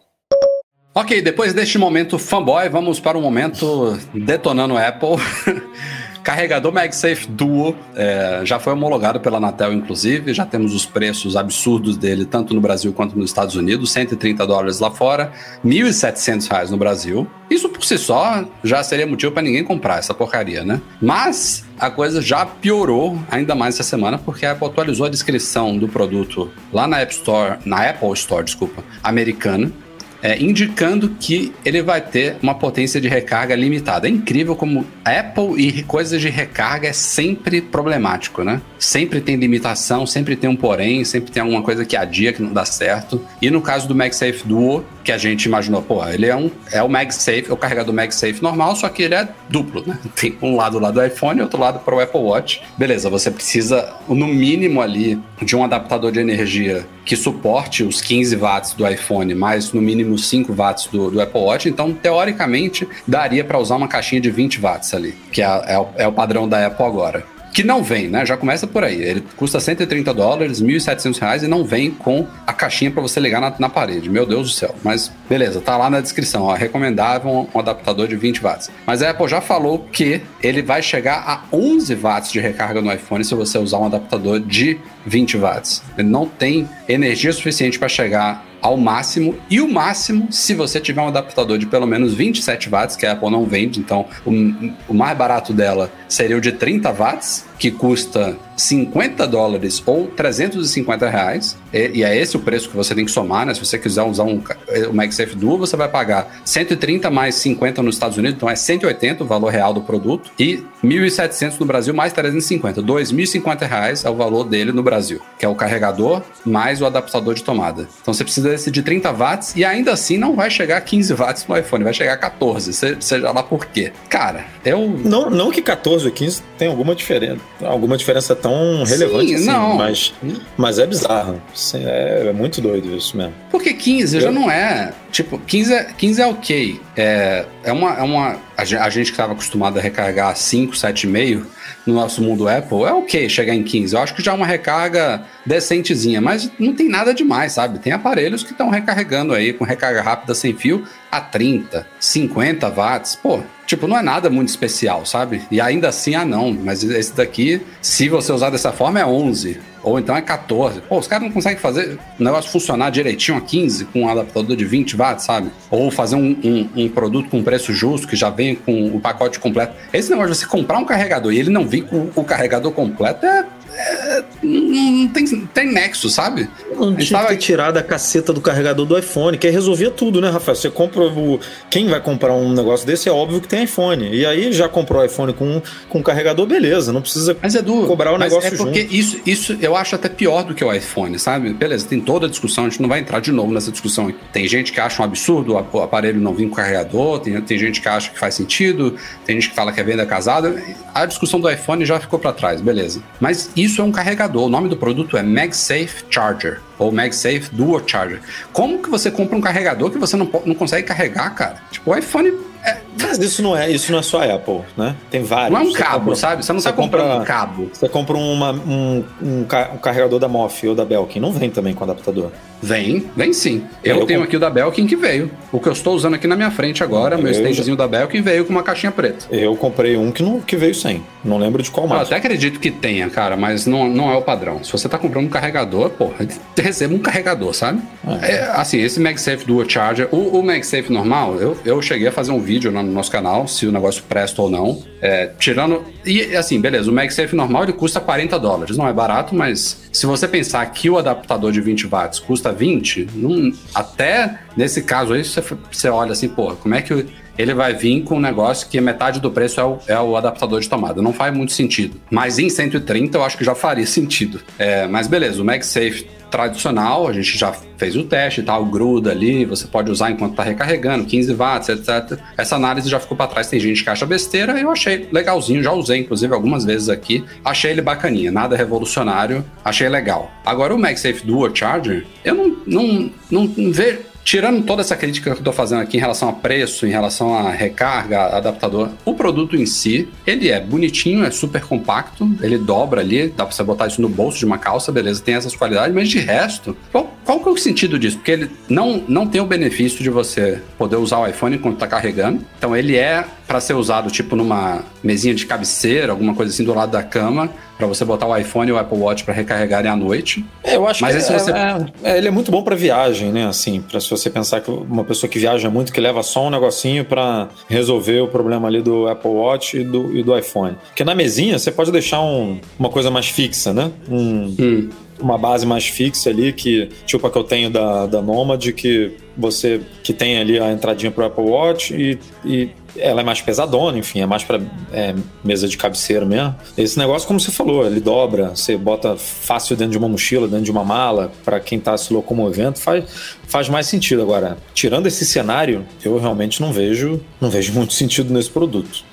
Ok, depois deste momento fanboy, vamos para o momento detonando Apple. *laughs* Carregador MagSafe Duo é, já foi homologado pela Anatel, inclusive. Já temos os preços absurdos dele, tanto no Brasil quanto nos Estados Unidos: 130 dólares lá fora, 1.700 reais no Brasil. Isso por si só já seria motivo para ninguém comprar essa porcaria, né? Mas a coisa já piorou ainda mais essa semana porque a Apple atualizou a descrição do produto lá na App Store, na Apple Store, desculpa, americana é, indicando que ele vai ter uma potência de recarga limitada. É incrível como Apple e coisas de recarga é sempre problemático, né? Sempre tem limitação, sempre tem um porém, sempre tem alguma coisa que adia, que não dá certo. E no caso do MagSafe Duo, que a gente imaginou, pô, ele é um é o MagSafe, é o carregador MagSafe normal, só que ele é duplo, né? *laughs* Tem um lado lá do iPhone e outro lado para o Apple Watch. Beleza, você precisa no mínimo ali de um adaptador de energia que suporte os 15 watts do iPhone, mais no mínimo 5 watts do, do Apple Watch. Então, teoricamente, daria para usar uma caixinha de 20 watts ali, que é, é, é o padrão da Apple agora que não vem, né? Já começa por aí. Ele custa 130 dólares, 1.700 reais e não vem com a caixinha para você ligar na, na, parede. Meu Deus do céu. Mas beleza, tá lá na descrição. Ó, recomendável um, um, adaptador de 20 watts. Mas a Apple já falou que ele vai chegar a 11 watts de recarga no iPhone se você usar um adaptador de 20 watts. Ele não tem energia suficiente para chegar ao máximo e o máximo se você tiver um adaptador de pelo menos 27 watts que a Apple não vende, então o, o mais barato dela seria o de 30 watts, que custa 50 dólares ou 350 reais. E, e, é esse o preço que você tem que somar, né? Se você quiser usar um, o MagSafe Duo, você vai pagar 130 mais 50 nos Estados Unidos, então é 180 o valor real do produto, e 1.700 no Brasil mais 350. 2.050 reais é o valor dele no Brasil, que é o carregador mais o adaptador de tomada. Então você precisa desse de 30 watts e ainda assim não vai chegar a 15 watts no iPhone, vai chegar a 14, seja lá por quê. Cara, eu... Não, não que 14 ou 15 tem alguma diferença alguma diferença tão relevante Sim, assim, não. Mas, mas é bizarro. É, é, muito doido isso mesmo. Porque 15 Eu... já não é. Tipo, 15 é, 15 é ok. É, é uma. É uma a gente que estava acostumado a recargar 5, 7,5 no nosso mundo Apple, é ok chegar em 15. Eu acho que já é uma recarga decentezinha, mas não tem nada demais, sabe? Tem aparelhos que estão recarregando aí com recarga rápida sem fio a 30, 50 watts. Pô, Tipo, não é nada muito especial, sabe? E ainda assim, ah não, mas esse daqui, se você usar dessa forma, é 11. Ou então é 14. Pô, os caras não conseguem fazer o negócio funcionar direitinho a 15 com um adaptador de 20 watts, sabe? Ou fazer um, um, um, produto com preço justo que já vem com o pacote completo. Esse negócio de você comprar um carregador e ele não vir com o carregador completo é é, não tem, tem nexo, sabe? Não tinha tava... que tirar da caceta do carregador do iPhone, que aí resolvia tudo, né, Rafael? Você compra o. Quem vai comprar um negócio desse é óbvio que tem iPhone. E aí já comprou iPhone com, com carregador, beleza. Não precisa mas, Edu, cobrar o mas negócio é porque junto. Isso, isso eu acho até pior do que o iPhone, sabe? Beleza, tem toda a discussão, a gente não vai entrar de novo nessa discussão. Tem gente que acha um absurdo o aparelho não vir com carregador, tem, tem gente que acha que faz sentido, tem gente que fala que é venda casada. A discussão do iPhone já ficou para trás, beleza. Mas isso é um carregador. O nome do produto é MagSafe Charger ou MagSafe Dual Charger. Como que você compra um carregador que você não, não consegue carregar, cara? Tipo, o iPhone é, mas isso não é, isso não é só Apple, né? Tem vários. Não é um cabo, compra, sabe? Você não você tá compra, comprando um cabo. Você compra uma, um, um, um, carregador da Moff ou da Belkin, não vem também com adaptador. Vem, vem sim. Eu, eu tenho comp... aqui o da Belkin que veio. O que eu estou usando aqui na minha frente agora, eu meu standzinho já... da Belkin veio com uma caixinha preta. Eu comprei um que, não, que veio sem. Não lembro de qual marca. Eu até acredito que tenha, cara, mas não, não é o padrão. Se você tá comprando um carregador, porra, *laughs* receba um carregador, sabe? É. É, assim, esse MagSafe Dual Charger, o, o MagSafe normal, eu, eu cheguei a fazer um vídeo no nosso canal, se o negócio presta ou não. É, tirando. E assim, beleza, o MagSafe normal ele custa 40 dólares. Não é barato, mas se você pensar que o adaptador de 20 watts custa 20, não, até nesse caso aí você, você olha assim, pô, como é que ele vai vir com um negócio que metade do preço é o, é o, adaptador de tomada. Não faz muito sentido. Mas em 130 eu acho que já faria *laughs* sentido. É, mas beleza, o MagSafe tradicional, a gente já fez o teste e tal, gruda ali, você pode usar enquanto está recarregando, 15 watts, etc. Essa análise já ficou para trás, tem gente que acha besteira, eu achei legalzinho, já usei inclusive algumas vezes aqui, achei ele bacaninha, nada revolucionário, achei legal. Agora o MagSafe Dual Charger, eu não, não, não, não vejo Tirando toda essa crítica que eu estou fazendo aqui em relação a preço, em relação a recarga, adaptador, o produto em si, ele é bonitinho, é super compacto, ele dobra ali, dá para você botar isso no bolso de uma calça, beleza, tem essas qualidades, mas de resto, qual, qual que é o sentido disso? Porque ele não, não tem o benefício de você poder usar o iPhone enquanto está carregando, então ele é para ser usado tipo numa mesinha de cabeceira, alguma coisa assim do lado da cama, para você botar o iPhone e o Apple Watch para recarregarem à noite. É, eu acho Mas que é, você... é, é, ele é muito bom para viagem, né? Assim, para se você pensar que uma pessoa que viaja muito, que leva só um negocinho para resolver o problema ali do Apple Watch e do, e do iPhone. Porque na mesinha você pode deixar um, uma coisa mais fixa, né? Um, hum uma base mais fixa ali, que tipo a que eu tenho da, da Nomad, que você que tem ali a entradinha para o Apple Watch e, e ela é mais pesadona, enfim, é mais para é, mesa de cabeceira mesmo. Esse negócio, como você falou, ele dobra, você bota fácil dentro de uma mochila, dentro de uma mala, para quem está se locomovendo, faz, faz mais sentido. Agora, tirando esse cenário, eu realmente não vejo, não vejo muito *laughs* sentido nesse produto.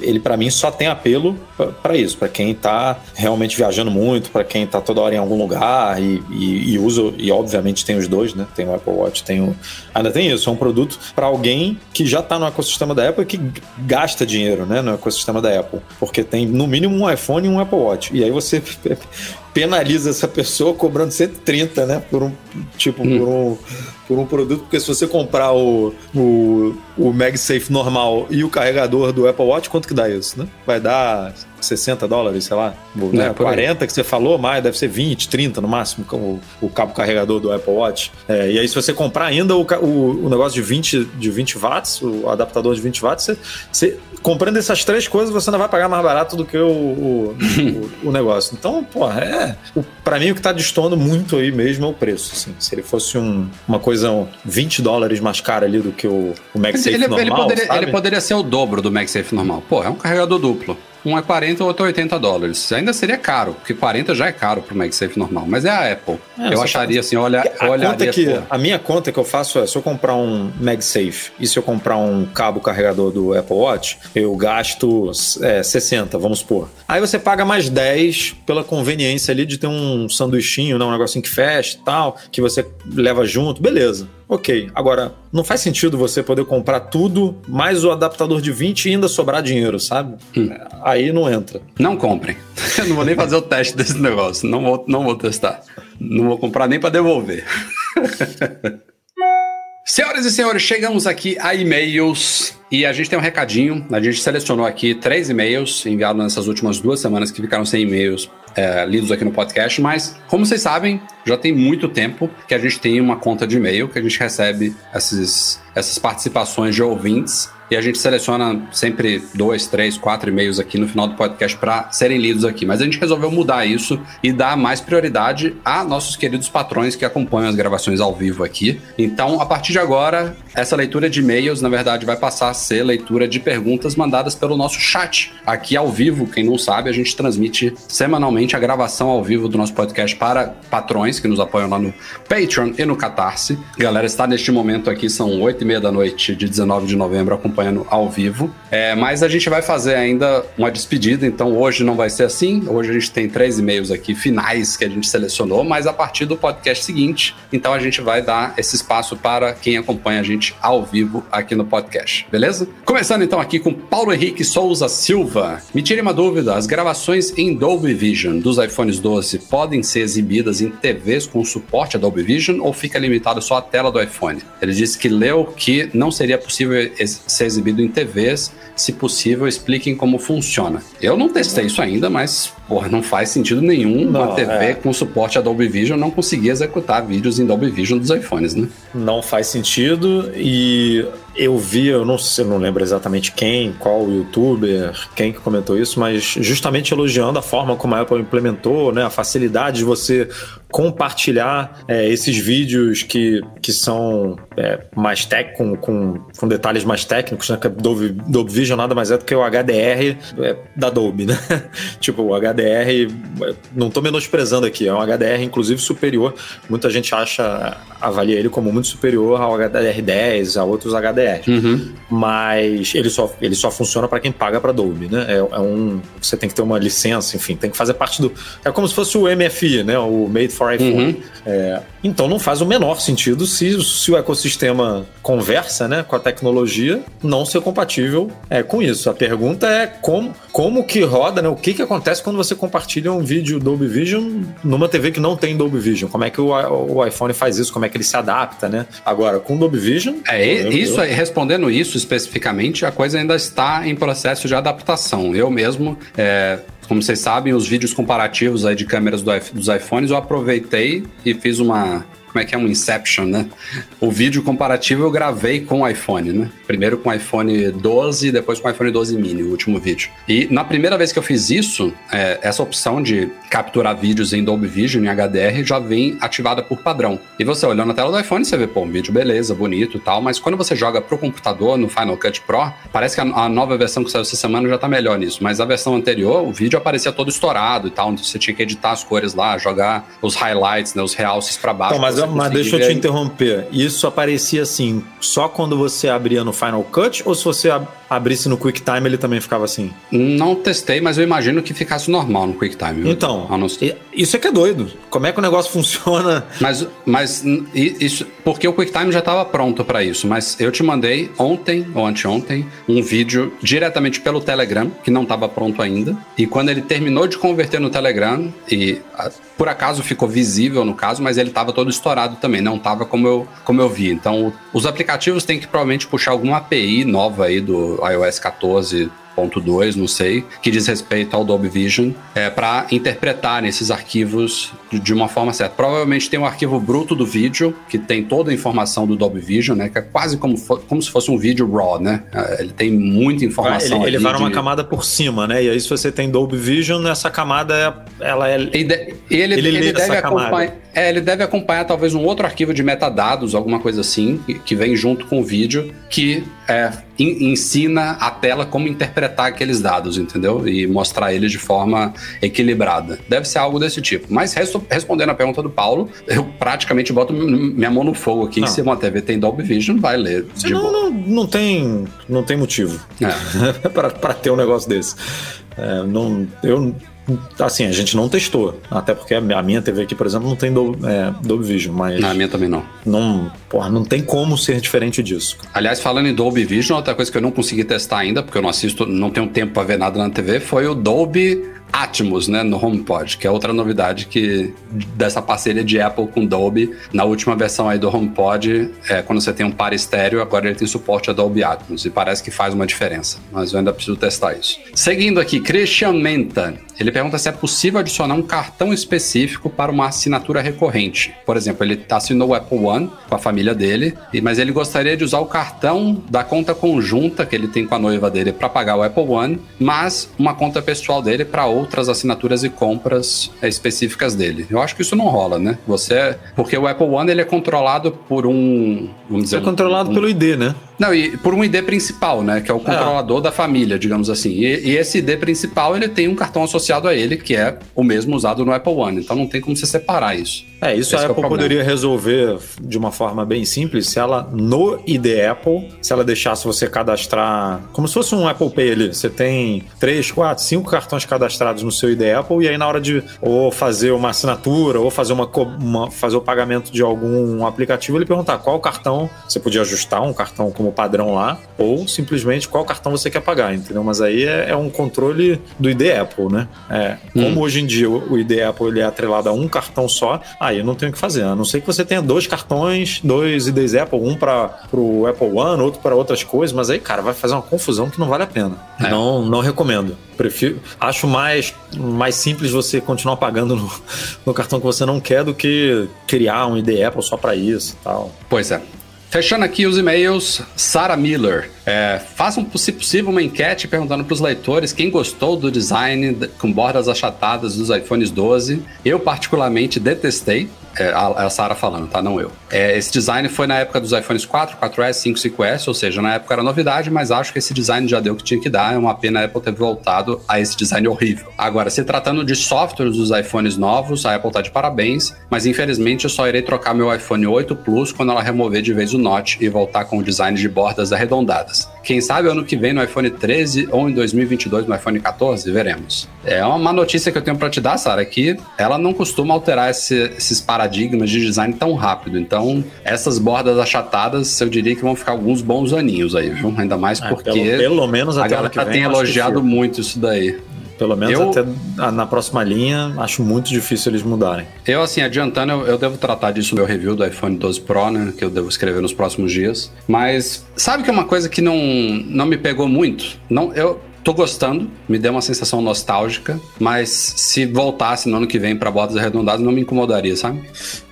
Ele, para mim, só tem apelo para isso, para quem está realmente viajando muito, para quem está toda hora em algum lugar e, e, e, usa, e obviamente tem os dois, né? Tem o Apple Watch, tem o. Ainda tem isso, é um produto para alguém que já está no ecossistema da Apple e que gasta dinheiro né, no ecossistema da Apple. Porque tem no mínimo um iPhone e um Apple Watch. E aí você *laughs* penaliza essa pessoa cobrando 130, né? Por um tipo, hum. por, um, por um produto, porque se você comprar o, o, o MagSafe normal e o carregador do Apple Watch, quanto que dá isso, né? Vai dar 60 dólares, sei lá. Né? É, 40 que você falou, mas deve ser 20, 30 no máximo, o, o cabo carregador do Apple Watch. É, e aí, se você comprar ainda o, o, o, negócio de 20, de 20 watts, o adaptador de 20 watts, você, você comprando essas três coisas, você não vai pagar mais barato do que o, o, *laughs* negócio. Então, porra, é. Para mim, o que tá destoando muito aí mesmo é o preço. Assim. Se ele fosse um, uma coisa 20 dólares mais cara ali do que o, o MagSafe ele, normal. Ele poderia, ele poderia ser o dobro do MagSafe normal. Pô, é um carregador duplo. Um é 40, o outro é 80 dólares. Ainda seria caro, porque 40 já é caro pro MagSafe normal. Mas é a Apple. É, eu acharia assim, olha, a olharia... Que, a minha conta que eu faço é, se eu comprar um MagSafe e se eu comprar um cabo carregador do Apple Watch, eu gasto é, 60, vamos supor. Aí você paga mais 10 pela conveniência ali de ter um sanduichinho, né, um negocinho que fecha e tal, que você leva junto, beleza. Ok, agora, não faz sentido você poder comprar tudo, mais o adaptador de 20 e ainda sobrar dinheiro, sabe? Hum. Aí não entra. Não comprem. *laughs* Eu não vou nem fazer o teste desse negócio. Não vou, não vou testar. Não vou comprar nem para devolver. *laughs* Senhoras e senhores, chegamos aqui a e-mails e a gente tem um recadinho. A gente selecionou aqui três e-mails enviados nessas últimas duas semanas que ficaram sem e-mails é, lidos aqui no podcast, mas como vocês sabem, já tem muito tempo que a gente tem uma conta de e-mail que a gente recebe esses, essas participações de ouvintes e a gente seleciona sempre dois, três, quatro e-mails aqui no final do podcast para serem lidos aqui. Mas a gente resolveu mudar isso e dar mais prioridade a nossos queridos patrões que acompanham as gravações ao vivo aqui. Então, a partir de agora, essa leitura de e-mails, na verdade, vai passar a ser leitura de perguntas mandadas pelo nosso chat aqui ao vivo. Quem não sabe, a gente transmite semanalmente a gravação ao vivo do nosso podcast para patrões que nos apoiam lá no Patreon e no Catarse. Galera, está neste momento aqui, são oito e meia da noite de 19 de novembro, acompanhando acompanhando ao vivo. É, mas a gente vai fazer ainda uma despedida, então hoje não vai ser assim. Hoje a gente tem três e-mails aqui finais que a gente selecionou, mas a partir do podcast seguinte, então a gente vai dar esse espaço para quem acompanha a gente ao vivo aqui no podcast, beleza? Começando então aqui com Paulo Henrique Souza Silva. Me tire uma dúvida: as gravações em Dolby Vision dos iPhones 12 podem ser exibidas em TVs com suporte a Dolby Vision ou fica limitado só à tela do iPhone? Ele disse que leu que não seria possível ser exibido em TVs. Se possível, expliquem como funciona. Eu não testei isso ainda, mas porra, não faz sentido nenhum não, uma TV é. com suporte a Dolby Vision não conseguir executar vídeos em Dolby Vision dos iPhones, né? Não faz sentido e eu vi, eu não sei, eu não lembro exatamente quem, qual youtuber, quem que comentou isso, mas justamente elogiando a forma como a Apple implementou, né, a facilidade de você compartilhar é, esses vídeos que, que são é, mais tech, com, com, com, detalhes mais técnicos, né? Que Dolby, Dolby Vision nada mais é do que o HDR é, da Dolby, né? *laughs* tipo, o HDR, não estou menosprezando aqui, é um HDR inclusive superior. Muita gente acha, avalia ele como muito superior ao HDR10, a outros HDR. Uhum. Mas ele só, ele só funciona para quem paga para Dolby, né? É, é, um, você tem que ter uma licença, enfim, tem que fazer parte do. É como se fosse o MFI, né? O Made for iPhone. Uhum. É, então não faz o menor sentido se, se o ecossistema conversa né, com a tecnologia não ser compatível é, com isso. A pergunta é como, como que roda, né, o que, que acontece quando você compartilha um vídeo Dolby Vision numa TV que não tem Dolby Vision? Como é que o, o iPhone faz isso? Como é que ele se adapta, né? Agora, com Dolby Vision... É, isso, eu... respondendo isso especificamente, a coisa ainda está em processo de adaptação. Eu mesmo... É, como vocês sabem, os vídeos comparativos aí de câmeras do, dos iPhones eu aproveitei e fiz uma como é que é um Inception, né? O vídeo comparativo eu gravei com o iPhone, né? Primeiro com o iPhone 12 e depois com o iPhone 12 mini, o último vídeo. E na primeira vez que eu fiz isso, é, essa opção de capturar vídeos em Dolby Vision, em HDR, já vem ativada por padrão. E você olhando na tela do iPhone, você vê, pô, um vídeo beleza, bonito e tal, mas quando você joga pro computador, no Final Cut Pro, parece que a, a nova versão que saiu essa semana já tá melhor nisso. Mas a versão anterior, o vídeo aparecia todo estourado e tal, então você tinha que editar as cores lá, jogar os highlights, né, os realces para baixo. Então, mas deixa eu te interromper. Isso aparecia assim só quando você abria no Final Cut ou se você abrisse no QuickTime ele também ficava assim? Não testei, mas eu imagino que ficasse normal no QuickTime. Então, isso é que é doido. Como é que o negócio *laughs* funciona? Mas, mas isso, porque o QuickTime já estava pronto para isso, mas eu te mandei ontem ou anteontem um vídeo diretamente pelo Telegram, que não estava pronto ainda, e quando ele terminou de converter no Telegram, e por acaso ficou visível no caso, mas ele estava todo estourado também, não estava como eu, como eu vi. Então, os aplicativos têm que provavelmente puxar alguma API nova aí do iOS 14 2, não sei, que diz respeito ao Dolby Vision, é, para interpretar esses arquivos de uma forma certa. Provavelmente tem um arquivo bruto do vídeo, que tem toda a informação do Dolby Vision, né? Que é quase como, como se fosse um vídeo RAW, né? É, ele tem muita informação. Ele, ele vai de... uma camada por cima, né? E aí, se você tem Dolby Vision, essa camada é, ela é. E, de, ele, ele, ele deve acompanhar. É, ele deve acompanhar talvez um outro arquivo de metadados, alguma coisa assim, que vem junto com o vídeo, que é, ensina a tela como interpretar aqueles dados, entendeu? E mostrar eles de forma equilibrada. Deve ser algo desse tipo. Mas respondendo a pergunta do Paulo, eu praticamente boto minha mão no fogo aqui. Não. Se uma TV tem Dolby Vision, vai ler. Não, não, não, tem, não tem motivo é. *laughs* para ter um negócio desse. É, não, eu Assim, a gente não testou. Até porque a minha TV aqui, por exemplo, não tem Dolby, é, Dolby Vision, mas. Na minha também não. Não, porra, não tem como ser diferente disso. Aliás, falando em Dolby Vision, outra coisa que eu não consegui testar ainda, porque eu não assisto, não tenho tempo para ver nada na TV, foi o Dolby Atmos, né, no HomePod, que é outra novidade que dessa parceria de Apple com Dolby. Na última versão aí do HomePod, é, quando você tem um par estéreo, agora ele tem suporte a Dolby Atmos e parece que faz uma diferença, mas eu ainda preciso testar isso. Seguindo aqui, Christian Menta, ele pergunta se é possível adicionar um cartão específico para uma assinatura recorrente. Por exemplo, ele assinou o Apple One com a família dele, mas ele gostaria de usar o cartão da conta conjunta que ele tem com a noiva dele para pagar o Apple One, mas uma conta pessoal dele para outras assinaturas e compras é, específicas dele. Eu acho que isso não rola, né? Você, porque o Apple One ele é controlado por um, vamos dizer, é controlado um, pelo ID, né? Não, e por um ID principal, né? Que é o é. controlador é. da família, digamos assim. E, e, esse ID principal, ele tem um cartão associado a ele, que é o mesmo usado no Apple One. Então não tem como você separar isso. É, isso esse a é Apple é poderia resolver de uma forma bem simples se ela, no ID Apple, se ela deixasse você cadastrar, como se fosse um Apple Pay ali. Você tem três, quatro, cinco cartões cadastrados no seu ID Apple, e aí na hora de ou fazer uma assinatura, ou fazer, uma, uma fazer o pagamento de algum aplicativo, ele perguntar qual cartão, você podia ajustar um cartão como padrão lá, ou simplesmente qual cartão você quer pagar, entendeu? Mas aí é, é um controle do ID Apple, né? É, como hum. hoje em dia o ID Apple ele é atrelado a um cartão só, aí não tem o que fazer. A não ser que você tenha dois cartões, dois IDs Apple, um para o Apple One, outro para outras coisas, mas aí, cara, vai fazer uma confusão que não vale a pena. É. Não, não recomendo. Prefiro, acho mais, mais simples você continuar pagando no, no cartão que você não quer do que criar um ID Apple só para isso e tal. Pois é. Fechando aqui os e-mails, Sarah Miller. É, façam, se possível, uma enquete perguntando para os leitores quem gostou do design com bordas achatadas dos iPhones 12. Eu, particularmente, detestei. É, a, a Sara falando, tá? Não eu. É, esse design foi na época dos iPhones 4, 4S, 5, 5S, ou seja, na época era novidade, mas acho que esse design já deu o que tinha que dar. É uma pena a Apple ter voltado a esse design horrível. Agora, se tratando de softwares dos iPhones novos, a Apple tá de parabéns, mas infelizmente eu só irei trocar meu iPhone 8 Plus quando ela remover de vez o Note e voltar com o design de bordas arredondadas. Quem sabe ano que vem no iPhone 13 ou em 2022 no iPhone 14, veremos. É uma notícia que eu tenho para te dar, Sara, que ela não costuma alterar esse, esses paradigmas de design tão rápido. Então, essas bordas achatadas, eu diria que vão ficar alguns bons aninhos aí, viu? Ainda mais é, porque pelo, pelo, menos a galera tem elogiado muito isso daí. Pelo menos eu, até na próxima linha, acho muito difícil eles mudarem. Eu, assim, adiantando, eu, eu, devo tratar disso no meu review do iPhone 12 Pro, né? Que eu devo escrever nos próximos dias. Mas sabe que é uma coisa que não, não me pegou muito? Não, eu, Tô gostando, me deu uma sensação nostálgica, mas se voltasse no ano que vem para bordas arredondadas não me incomodaria, sabe?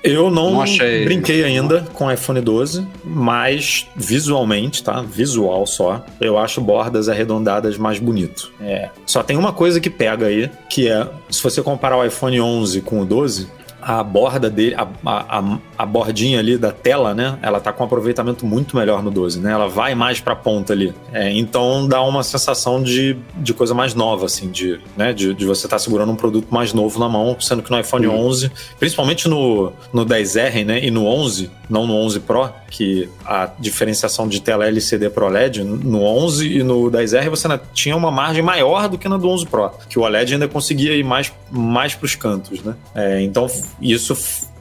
Eu não, não achei... brinquei ainda com o iPhone 12, mas visualmente, tá? Visual só, eu acho bordas arredondadas mais bonito. É. Só tem uma coisa que pega aí, que é se você comparar o iPhone 11 com o 12, a borda dele, a, a, a, bordinha ali da tela, né? Ela tá com um aproveitamento muito melhor no 12, né? Ela vai mais pra ponta ali. É, então dá uma sensação de, de coisa mais nova, assim, de, né? de, de você estar tá segurando um produto mais novo na mão, sendo que no iPhone uhum. 11, principalmente no, no 10R, né? E no 11, não no 11 Pro, que a diferenciação de tela LCD Pro LED, no 11 e no 10R você tinha uma margem maior do que na do 11 Pro, que o OLED ainda conseguia ir mais, mais pros cantos, né? É, então isso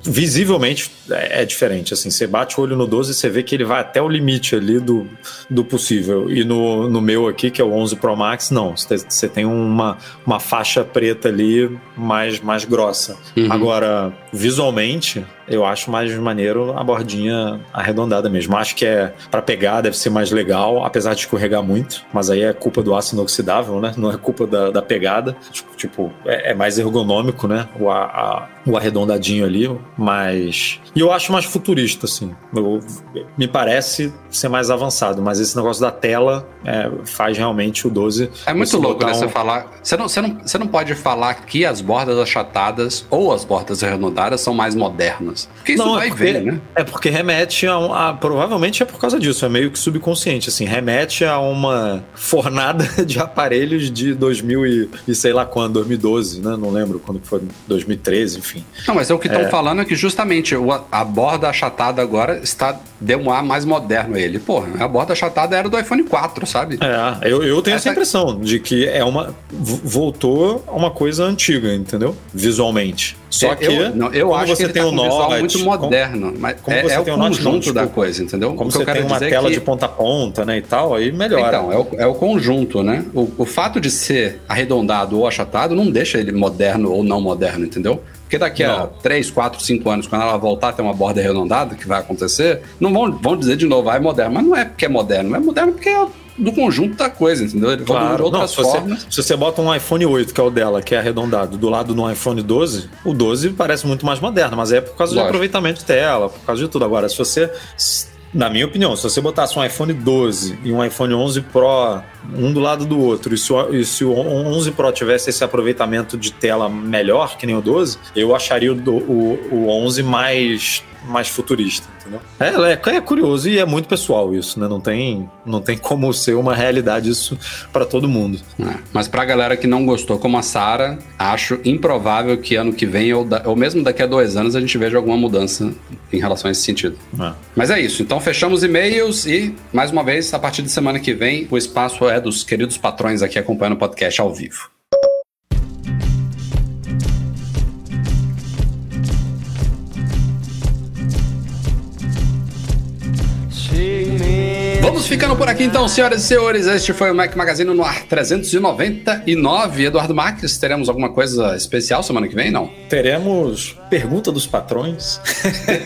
visivelmente é, diferente. Assim, você bate o olho no 12 e você vê que ele vai até o limite ali do, do possível. E no, no meu aqui, que é o 11 Pro Max, não. Você tem uma, uma faixa preta ali mais, mais grossa. Uhum. Agora, visualmente, eu acho mais maneiro a bordinha arredondada mesmo. Acho que é para pegar, deve ser mais legal, apesar de escorregar muito, mas aí é culpa do aço inoxidável, né? Não é culpa da, da pegada. Tipo, tipo é, é, mais ergonômico, né? O, a, o arredondadinho ali, mas. E eu acho mais futurista, assim. Eu, me parece ser mais avançado, mas esse negócio da tela é, faz realmente o 12. É muito louco, né? Você falar. Você não, você, não, você não pode falar que as bordas achatadas ou as bordas arredondadas são mais modernas. Porque isso não, vai é porque, ver, né? É porque remete a, a, Provavelmente é por causa disso, é meio que subconsciente, assim. Remete a uma fornada *laughs* de aparelhos de 2000 e, e sei lá quando, 2012, né? Não lembro quando foi, 2013, enfim. Não, mas é o que estão é... falando é que justamente a borda achatada agora está deu um ar mais moderno a ele. Porra, a borda achatada era do iPhone 4, sabe? É, eu, eu tenho essa... essa impressão de que é uma. voltou a uma coisa antiga, entendeu? Visualmente. Só é, que. Eu, não, eu acho você que tem tá um Note, muito moderno. Como, mas como é, você é tem o conjunto um tipo, da coisa, entendeu? Como você tem uma tela que... de ponta a ponta, né? E tal, aí melhora. Então, é o, é o conjunto, né? O, o fato de ser arredondado ou achatado não deixa ele moderno ou não moderno, entendeu? Porque daqui não. a 3, 4, 5 anos, quando ela voltar a ter uma borda arredondada, que vai acontecer, não vão, vão dizer de novo, ah, é moderno. Mas não é porque é moderno, é moderno porque é do conjunto da coisa, entendeu? Ele claro. outras não, se formas. Você, se você bota um iPhone 8, que é o dela, que é arredondado, do lado do iPhone 12, o 12 parece muito mais moderno, mas é por causa Lógico. do aproveitamento de tela, por causa de tudo. Agora, se você na minha opinião, se você botasse um iPhone 12 e um iPhone 11 Pro um do lado do outro, e se, o, e se o 11 Pro tivesse esse aproveitamento de tela melhor que nem o 12, eu acharia o, o, o 11 mais mais futurista, entendeu? É, é, é, curioso e é muito pessoal isso, né? Não tem, não tem como ser uma realidade isso para todo mundo. É, mas pra galera que não gostou, como a Sara, acho improvável que ano que vem ou, da, ou mesmo daqui a dois anos a gente veja alguma mudança em relação a esse sentido. É. Mas é isso. Então fechamos e-mails e, mais uma vez, a partir de semana que vem, o espaço é dos queridos patrões aqui acompanhando o podcast ao vivo. Vamos ficando por aqui então, senhoras e senhores. Este foi o Mac Magazine no ar 399. Eduardo Marques, teremos alguma coisa especial semana que vem, não? Teremos pergunta dos patrões.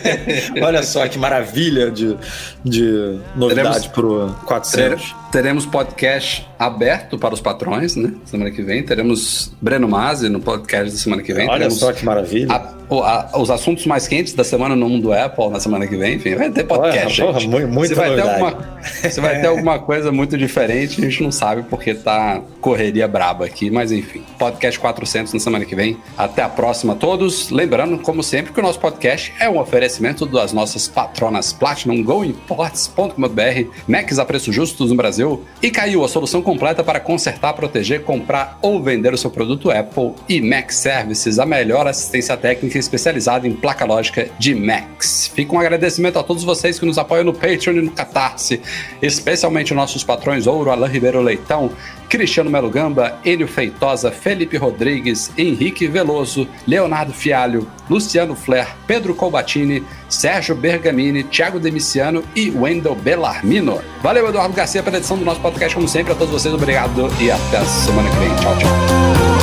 *laughs* Olha só que maravilha de, de novidade para o 400. Teremos podcast aberto para os patrões, né? Semana que vem. Teremos Breno Mazzi no podcast da semana que vem. Olha Teremos só que maravilha. A, a, os assuntos mais quentes da semana no mundo Apple na semana que vem. Enfim, vai ter podcast. Porra, porra, muito, muito vai, ter alguma, se vai ter alguma coisa muito diferente, a gente não sabe porque tá correria braba aqui. Mas enfim, podcast 400 na semana que vem. Até a próxima a todos. Lembrando, como sempre, que o nosso podcast é um oferecimento das nossas patronas Platinum, GoImports.com.br, Macs a preço justo no Brasil Brasil e caiu a solução completa para consertar, proteger, comprar ou vender o seu produto Apple e Mac Services, a melhor assistência técnica especializada em placa lógica de Macs. Fica um agradecimento a todos vocês que nos apoiam no Patreon e no Catarse, especialmente nossos patrões Ouro, Alain Ribeiro Leitão, Cristiano Melo Gamba, Enio Feitosa, Felipe Rodrigues, Henrique Veloso, Leonardo Fialho, Luciano Flair, Pedro Colbatini, Sérgio Bergamini, Thiago Demiciano e Wendel Bellarmino. Valeu, Eduardo Garcia, pela edição do nosso podcast, como sempre. A todos vocês, obrigado e até semana que vem. Tchau, tchau.